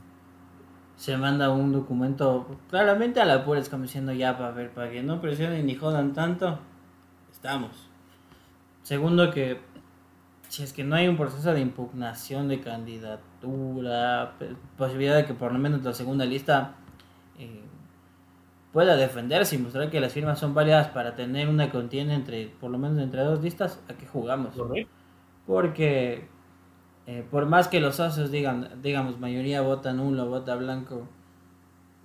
Se manda un documento claramente a la pura, es como diciendo ya para ver, para que no presionen ni jodan tanto. Estamos. Segundo que si es que no hay un proceso de impugnación de candidatura, posibilidad de que por lo menos la segunda lista eh, pueda defenderse y mostrar que las firmas son válidas para tener una contienda entre, por lo menos entre dos listas, ¿a qué jugamos? Porque eh, por más que los socios digan, digamos, mayoría vota nulo, vota blanco,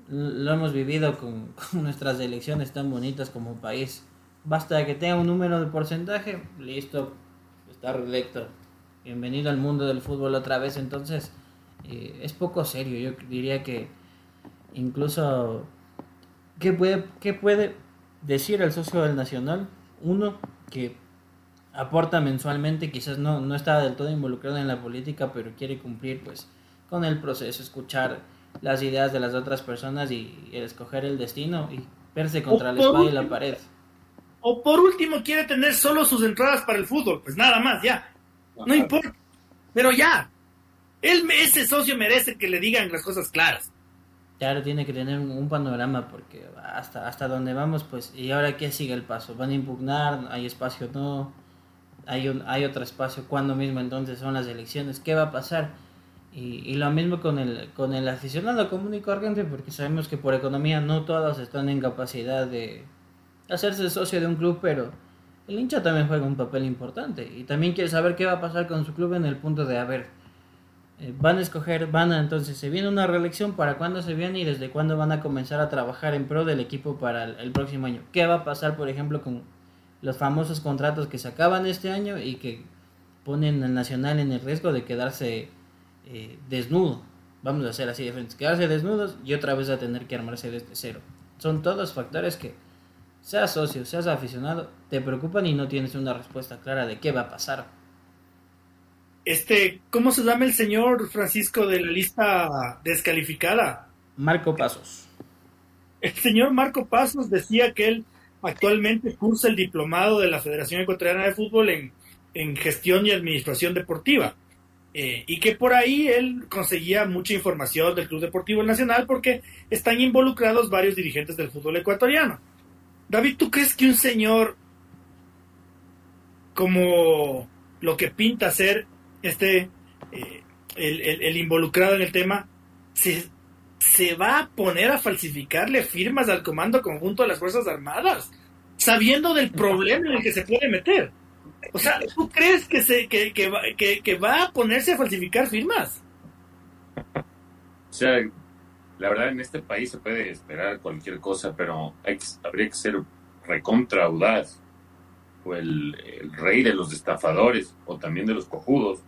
lo hemos vivido [LAUGHS] con, nuestras elecciones tan bonitas como país. Basta que tenga un número de porcentaje, listo, está reelecto. Bienvenido al mundo del fútbol otra vez. Entonces, eh, es poco serio. Yo diría que incluso, ¿qué puede, ¿qué puede decir el socio del Nacional? Uno, que aporta mensualmente, quizás no, no está del todo involucrado en la política, pero quiere cumplir pues con el proceso, escuchar las ideas de las otras personas y, escoger el destino y verse contra la espada y la pared. O por último quiere tener solo sus entradas para el fútbol, pues nada más, ya. No importa. Pero ya. Él, ese socio merece que le digan las cosas claras. Claro, tiene que tener un, panorama porque hasta, hasta donde vamos, pues, y ahora qué sigue el paso. ¿Van a impugnar? ¿Hay espacio? No. Hay, un, hay otro espacio. ¿Cuándo mismo entonces son las elecciones? ¿Qué va a pasar? Y, lo mismo con el, con el aficionado común y corriente, porque sabemos que por economía no todos están en capacidad de hacerse socio de un club, pero el hincha también juega un papel importante y también quiere saber qué va a pasar con su club en el punto de, a ver, eh, van a escoger, van a, entonces, se viene una reelección, ¿para cuándo se viene y desde cuándo van a comenzar a trabajar en pro del equipo para el próximo año? ¿Qué va a pasar, por ejemplo, con los famosos contratos que se acaban este año y que ponen al Nacional en el riesgo de quedarse eh, desnudo. Vamos a hacer así de frente. Quedarse desnudos y otra vez a tener que armarse desde cero. Son todos factores que, seas socio, seas aficionado, te preocupan y no tienes una respuesta clara de qué va a pasar. Este, ¿cómo se llama el señor Francisco de la lista descalificada? Marco Pasos. El señor Marco Pasos decía que él actualmente cursa el diplomado de la Federación Ecuatoriana de Fútbol en, en gestión y administración deportiva. Eh, y que por ahí él conseguía mucha información del Club Deportivo Nacional porque están involucrados varios dirigentes del fútbol ecuatoriano. David, ¿tú crees que un señor como lo que pinta ser este eh, el, involucrado en el tema se, se va a poner a falsificarle firmas al Comando Conjunto de las Fuerzas Armadas, sabiendo del problema en el que se puede meter? O sea, ¿tú crees que, se, que, que, va a ponerse a falsificar firmas? O sea, la verdad en este país se puede esperar cualquier cosa, pero hay habría que ser recontra audaz, o el, rey de los estafadores, o también de los cojudos,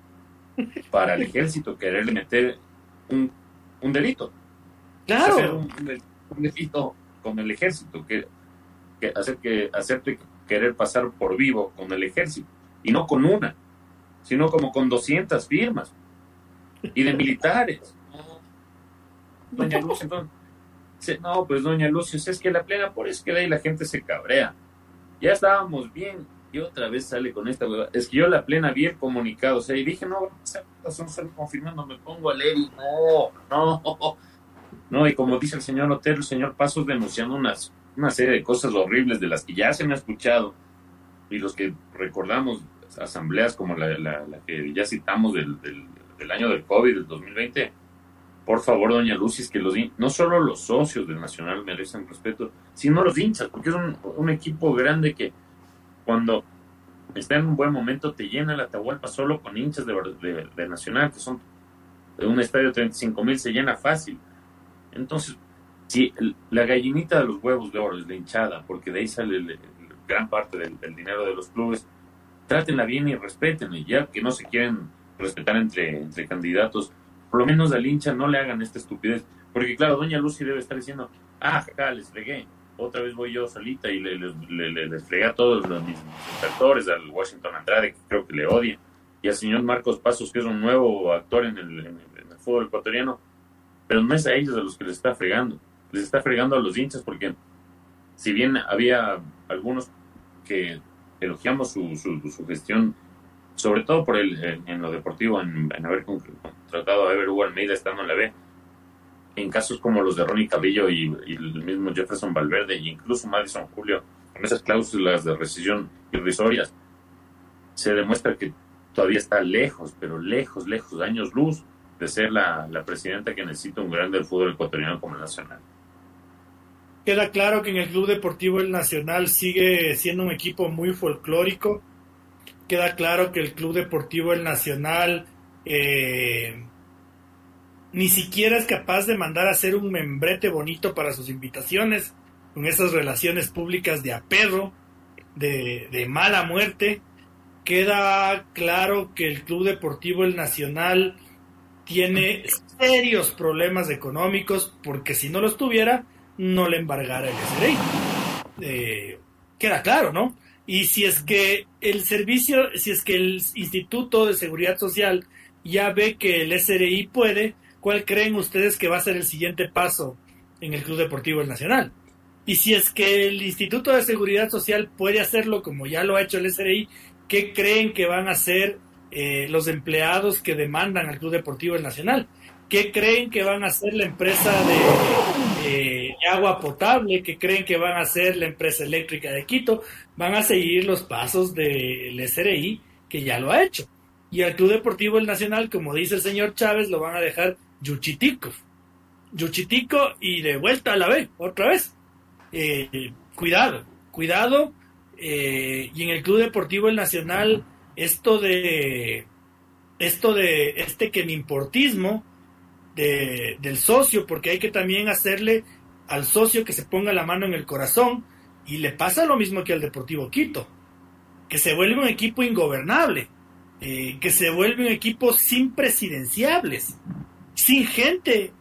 para el ejército quererle meter un, un delito. Claro. un, delito con el ejército, que, que hacer que hacerte querer pasar por vivo con el ejército, y no con una, sino como con 200 firmas, y de militares. [LAUGHS] Doña Lucia, entonces, no, pues doña Lucia, es que la plena, por eso que de ahí la gente se cabrea. Ya estábamos bien, y otra vez sale con esta Es que yo la plena bien comunicado, o sea, y dije, no, son solo confirmando, me pongo a leer y no, no, no, y como dice el señor Otero, el señor Pasos denunciando una serie de cosas horribles de las que ya se me ha escuchado y los que recordamos asambleas como la, la, que ya citamos del, del, año del COVID, del 2020, por favor, doña Lucis, que los no solo los socios del Nacional merecen respeto, sino los hinchas, porque es un, un equipo grande que cuando está en un buen momento te llena la Atahualpa solo con hinchas de, de, Nacional, que son de un estadio de 35 mil, se llena fácil. Entonces, Sí, la gallinita de los huevos de oro es la hinchada, porque de ahí sale gran parte del, dinero de los clubes. Trátenla bien y respétenla, ya que no se quieren respetar entre, entre candidatos, por lo menos al hincha no le hagan esta estupidez. Porque claro, doña Lucy debe estar diciendo, ah, acá les fregué, otra vez voy yo solita y le, le, les fregué a todos los, mis actores, al Washington Andrade, que creo que le odia, y al señor Marcos Pasos, que es un nuevo actor en el, en el fútbol ecuatoriano, pero no es a ellos a los que les está fregando. Les está fregando a los hinchas porque si bien había algunos que elogiamos su, su, gestión, sobre todo por el, en, lo deportivo, en, haber contratado a Ever Hugo Almeida estando en la B, en casos como los de Ronnie Cabello y, el mismo Jefferson Valverde e incluso Madison Julio, con esas cláusulas de rescisión irrisorias, se demuestra que todavía está lejos, pero lejos, lejos, años luz de ser la, la presidenta que necesita un grande del fútbol ecuatoriano como el nacional. Queda claro que en el Club Deportivo El Nacional sigue siendo un equipo muy folclórico. Queda claro que el Club Deportivo El Nacional eh, ni siquiera es capaz de mandar a hacer un membrete bonito para sus invitaciones, con esas relaciones públicas de aperro, de, de mala muerte. Queda claro que el Club Deportivo El Nacional tiene serios problemas económicos, porque si no los tuviera, no le embargara el SRI. Eh, queda claro, ¿no? Y si es que el servicio, si es que el Instituto de Seguridad Social ya ve que el SRI puede, ¿cuál creen ustedes que va a ser el siguiente paso en el Club Deportivo El Nacional? Y si es que el Instituto de Seguridad Social puede hacerlo como ya lo ha hecho el SRI, ¿qué creen que van a hacer eh, los empleados que demandan al Club Deportivo El Nacional? ¿Qué creen que van a hacer la empresa de, agua potable? ¿Qué creen que van a hacer la empresa eléctrica de Quito? Van a seguir los pasos del SRI, que ya lo ha hecho. Y al Club Deportivo El Nacional, como dice el señor Chávez, lo van a dejar yuchitico. Yuchitico y de vuelta a la B, otra vez. Eh, cuidado, cuidado. Eh, y en el Club Deportivo El Nacional, esto de esto de este que importismo de, del socio, porque hay que también hacerle al socio que se ponga la mano en el corazón y le pasa lo mismo que al Deportivo Quito, que se vuelve un equipo ingobernable, eh, que se vuelve un equipo sin presidenciables, sin gente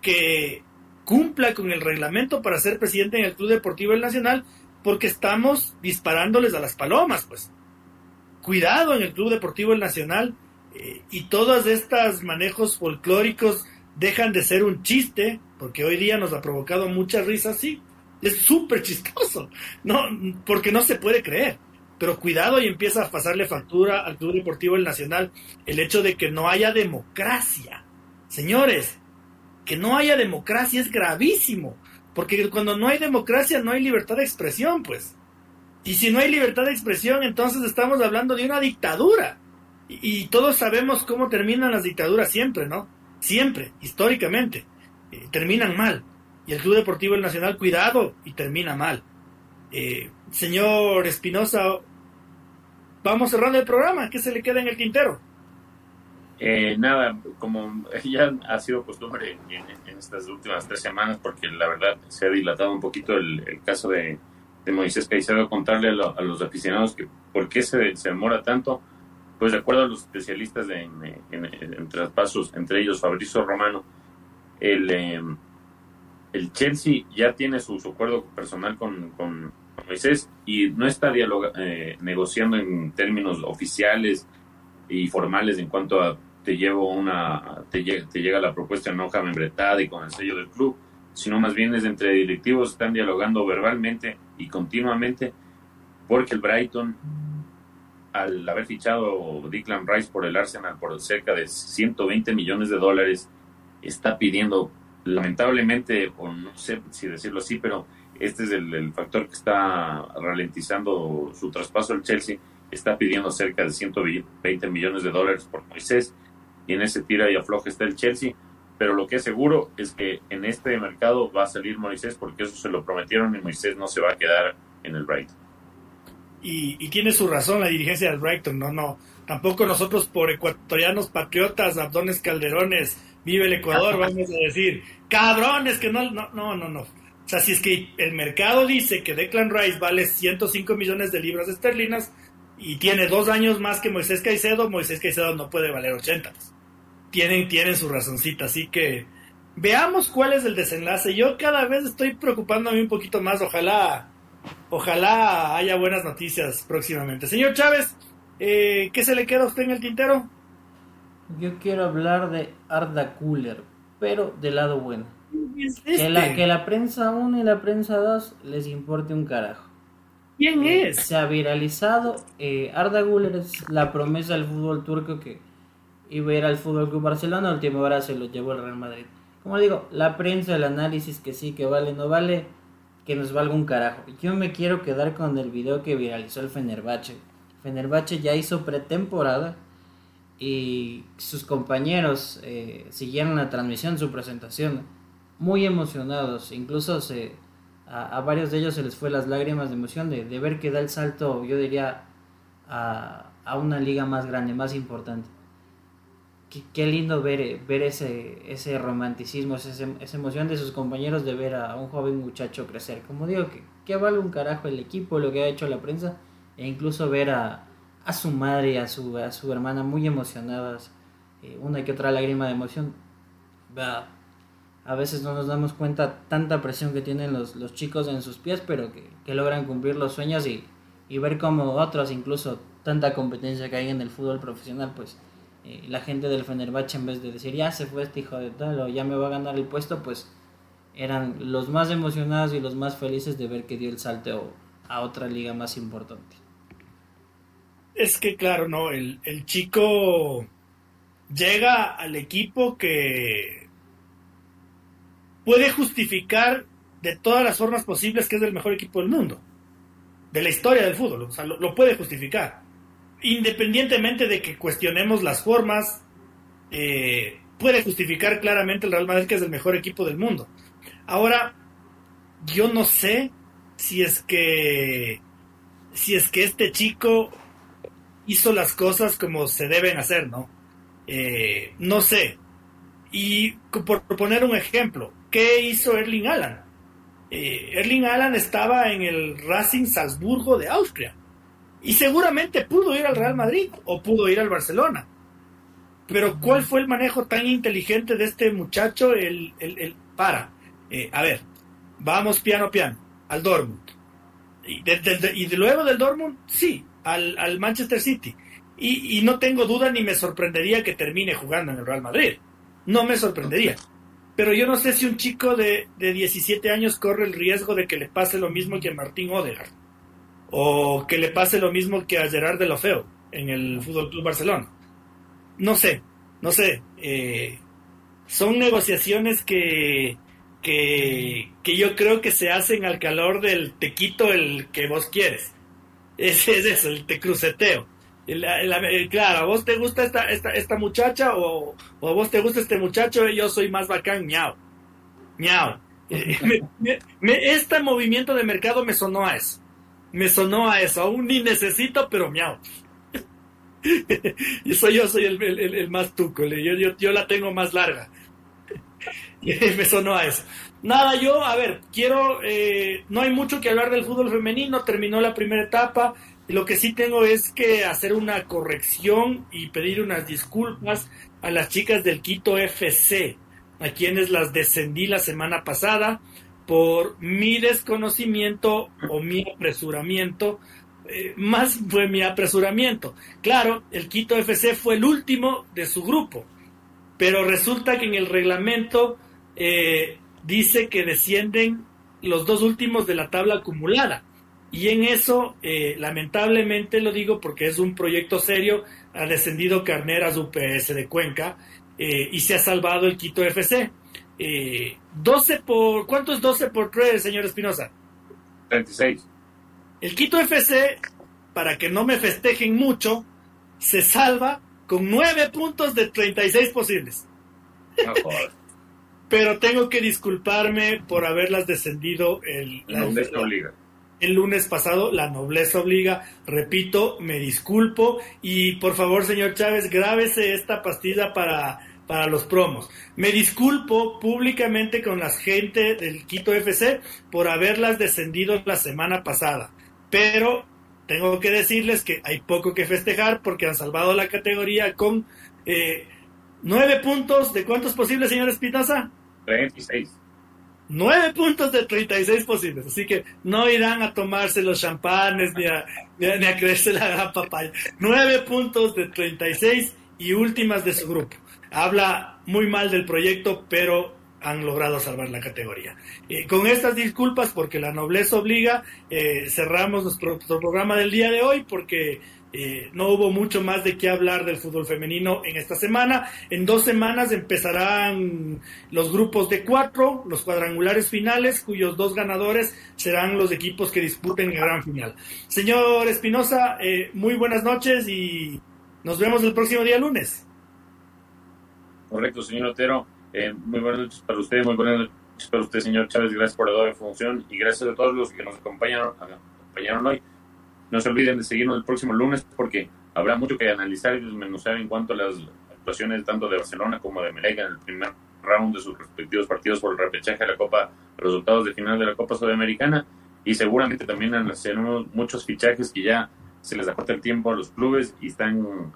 que cumpla con el reglamento para ser presidente en el Club Deportivo del Nacional, porque estamos disparándoles a las palomas, pues. Cuidado en el Club Deportivo El Nacional, eh, y todos estos manejos folclóricos dejan de ser un chiste, porque hoy día nos ha provocado mucha risa, sí, es súper chistoso, [LAUGHS] no, porque no se puede creer. Pero cuidado y empieza a pasarle factura al Club Deportivo El Nacional el hecho de que no haya democracia. Señores, que no haya democracia es gravísimo, porque cuando no hay democracia no hay libertad de expresión, pues. Y si no hay libertad de expresión, entonces estamos hablando de una dictadura. Y, todos sabemos cómo terminan las dictaduras siempre, ¿no? Siempre, históricamente. Eh, terminan mal. Y el Club Deportivo El Nacional, cuidado, y termina mal. Eh, señor Espinosa, vamos cerrando el programa. ¿Qué se le queda en el tintero? Eh, nada, como ya ha sido costumbre en, estas últimas tres semanas, porque la verdad se ha dilatado un poquito el, caso de, Moisés Caicedo, contarle a, los aficionados que por qué se, demora tanto. Pues de acuerdo a los especialistas en, traspasos, entre ellos Fabrizio Romano, el, em, el Chelsea ya tiene su, acuerdo personal con, Moisés y no está eh, negociando en términos oficiales y formales en cuanto a te llevo una te, te llega la propuesta en hoja membretada y con el sello del club, sino más bien es entre directivos están dialogando verbalmente y continuamente porque el Brighton al haber fichado Declan Rice por el Arsenal por cerca de 120 millones de dólares, está pidiendo, lamentablemente, o no sé si decirlo así, pero este es el, factor que está ralentizando su traspaso al Chelsea, está pidiendo cerca de 120 millones de dólares por Moisés, y en ese tira y afloja está el Chelsea, pero lo que es seguro es que en este mercado va a salir Moisés porque eso se lo prometieron y Moisés no se va a quedar en el Brighton y, tiene su razón la dirigencia del Brighton, no, no, tampoco nosotros por ecuatorianos patriotas, abdones calderones, vive el Ecuador, [LAUGHS] vamos a decir, cabrones que no, no, no, no, no. O sea, si es que el mercado dice que Declan Rice vale 105 millones de libras esterlinas y tiene dos años más que Moisés Caicedo, Moisés Caicedo no puede valer 80. Tienen, tienen su razoncita, así que veamos cuál es el desenlace. Yo cada vez estoy preocupándome un poquito más, ojalá Ojalá haya buenas noticias próximamente. Señor Chávez, eh, ¿qué se le queda a usted en el tintero? Yo quiero hablar de Arda Cooler, pero del lado bueno. que, la, que la prensa 1 y la prensa 2 les importe un carajo. ¿Quién eh, es? Se ha viralizado. Eh, Arda Güler es la promesa del fútbol turco que iba a ir al Fútbol Club Barcelona. última hora se lo llevó el Real Madrid. Como digo, la prensa, el análisis que sí, que vale, no vale que nos valga un carajo. Yo me quiero quedar con el video que viralizó el Fenerbahce. Fenerbahce ya hizo pretemporada y sus compañeros eh, siguieron la transmisión, su presentación, muy emocionados. Incluso se, a, varios de ellos se les fue las lágrimas de emoción de, ver que da el salto, yo diría, a, a una liga más grande, más importante. Qué, lindo ver, ver ese, ese romanticismo, esa, esa, emoción de sus compañeros de ver a un joven muchacho crecer. Como digo, que, que vale un carajo el equipo, lo que ha hecho la prensa, e incluso ver a, a su madre y a su, a su hermana muy emocionadas, eh, una que otra lágrima de emoción. A veces no nos damos cuenta tanta presión que tienen los, los chicos en sus pies, pero que, que logran cumplir los sueños y, y ver como otros, incluso tanta competencia que hay en el fútbol profesional, pues eh, la gente del Fenerbahce en vez de decir ya se fue este hijo de tal o ya me va a ganar el puesto, pues eran los más emocionados y los más felices de ver que dio el salto a otra liga más importante. Es que claro, no, el, el chico llega al equipo que puede justificar de todas las formas posibles que es el mejor equipo del mundo, de la historia del fútbol, o sea, lo puede justificar independientemente de que cuestionemos las formas, eh, puede justificar claramente el Real Madrid que es el mejor equipo del mundo. Ahora, yo no sé si es que si es que este chico hizo las cosas como se deben hacer, ¿no? Eh, no sé. Y por poner un ejemplo, ¿qué hizo Erling Allan? Eh, Erling Allan estaba en el Racing Salzburgo de Austria y seguramente pudo ir al Real Madrid o pudo ir al Barcelona. Pero ¿cuál fue el manejo tan inteligente de este muchacho? El, el, para, eh, a ver, vamos piano piano, al Dortmund. Y, de, luego del Dortmund, sí, al, al Manchester City. Y, y, no tengo duda ni me sorprendería que termine jugando en el Real Madrid. No me sorprendería. Pero yo no sé si un chico de, de 17 años corre el riesgo de que le pase lo mismo que a Martín Odegaard o que le pase lo mismo que a Gerard de Lofeo en el Fútbol Club Barcelona. No sé, no sé. Eh, son negociaciones que, que, que, yo creo que se hacen al calor del te quito el que vos quieres. [LAUGHS] Ese es eso, el te cruceteo. claro, a vos te gusta esta, esta, esta muchacha o, o, a vos te gusta este muchacho, yo soy más bacán, miau. Miau. [LAUGHS] este movimiento de mercado me sonó a eso me sonó a eso. Aún ni necesito, pero miau. [LAUGHS] y soy yo, soy el, más tuco. Yo, yo, la tengo más larga. [LAUGHS] me sonó a eso. Nada, yo, a ver, quiero. Eh, no hay mucho que hablar del fútbol femenino. Terminó la primera etapa. Lo que sí tengo es que hacer una corrección y pedir unas disculpas a las chicas del Quito FC, a quienes las descendí la semana pasada por mi desconocimiento o mi apresuramiento, eh, más fue mi apresuramiento. Claro, el Quito FC fue el último de su grupo, pero resulta que en el reglamento eh, dice que descienden los dos últimos de la tabla acumulada. Y en eso, eh, lamentablemente lo digo porque es un proyecto serio, ha descendido Carneras UPS de Cuenca y se ha salvado el Quito FC. Eh, 12 por. ¿Cuánto es 12 por 3, señor Espinosa? 36. El Quito FC, para que no me festejen mucho, se salva con 9 puntos de 36 posibles. [LAUGHS] Pero tengo que disculparme por haberlas descendido el, la nobleza obliga. El lunes pasado, la nobleza obliga. Repito, me disculpo. Y por favor, señor Chávez, grábese esta pastilla para para los promos. Me disculpo públicamente con la gente del Quito FC por haberlas descendido la semana pasada, pero tengo que decirles que hay poco que festejar porque han salvado la categoría con eh, nueve puntos. ¿De cuántos posibles, señor Espinosa? 36. Nueve puntos de 36 posibles, así que no irán a tomarse los champanes ni a, ni a, ni a creerse la gran papaya. Nueve puntos de 36 y últimas de su grupo habla muy mal del proyecto, pero han logrado salvar la categoría. Eh, con estas disculpas, porque la nobleza obliga, eh, cerramos nuestro, programa del día de hoy porque eh, no hubo mucho más de qué hablar del fútbol femenino en esta semana. En dos semanas empezarán los grupos de cuatro, los cuadrangulares finales, cuyos dos ganadores serán los equipos que disputen el gran final. Señor Espinosa, muy buenas noches y nos vemos el próximo día lunes. Correcto, señor Otero. Eh, muy buenas noches para usted, muy buenas noches para usted, señor Chávez. Gracias por la función y gracias a todos los que nos acompañaron, acompañaron hoy. No se olviden de seguirnos el próximo lunes porque habrá mucho que analizar y desmenuzar en cuanto a las actuaciones tanto de Barcelona como de Melega en el primer round de sus respectivos partidos por el repechaje de la Copa, resultados de final de la Copa Sudamericana y seguramente también hacemos muchos fichajes que ya se les acorta el tiempo a los clubes y están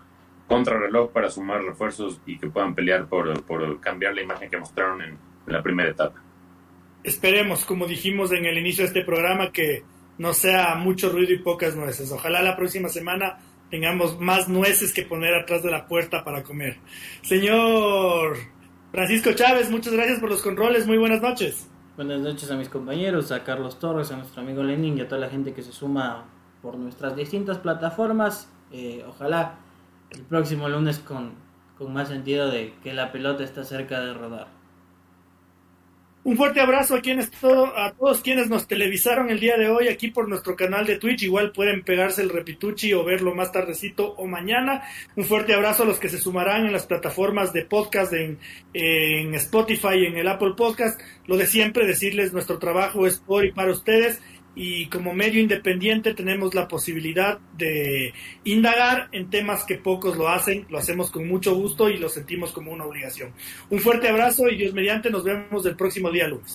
contra reloj para sumar refuerzos y que puedan pelear por, por cambiar la imagen que mostraron en, en la primera etapa. Esperemos, como dijimos en el inicio de este programa, que no sea mucho ruido y pocas nueces. Ojalá la próxima semana tengamos más nueces que poner atrás de la puerta para comer. Señor Francisco Chávez, muchas gracias por los controles. Muy buenas noches. Buenas noches a mis compañeros, a Carlos Torres, a nuestro amigo Lenin y a toda la gente que se suma por nuestras distintas plataformas. Eh, ojalá el próximo lunes con, con más sentido de que la pelota está cerca de rodar. Un fuerte abrazo a quienes todo, a todos quienes nos televisaron el día de hoy aquí por nuestro canal de Twitch. Igual pueden pegarse el repituchi o verlo más tardecito o mañana. Un fuerte abrazo a los que se sumarán en las plataformas de podcast en, en Spotify en el Apple Podcast. Lo de siempre decirles nuestro trabajo es por y para ustedes y como medio independiente tenemos la posibilidad de indagar en temas que pocos lo hacen, lo hacemos con mucho gusto y lo sentimos como una obligación. Un fuerte abrazo y Dios mediante nos vemos el próximo día lunes.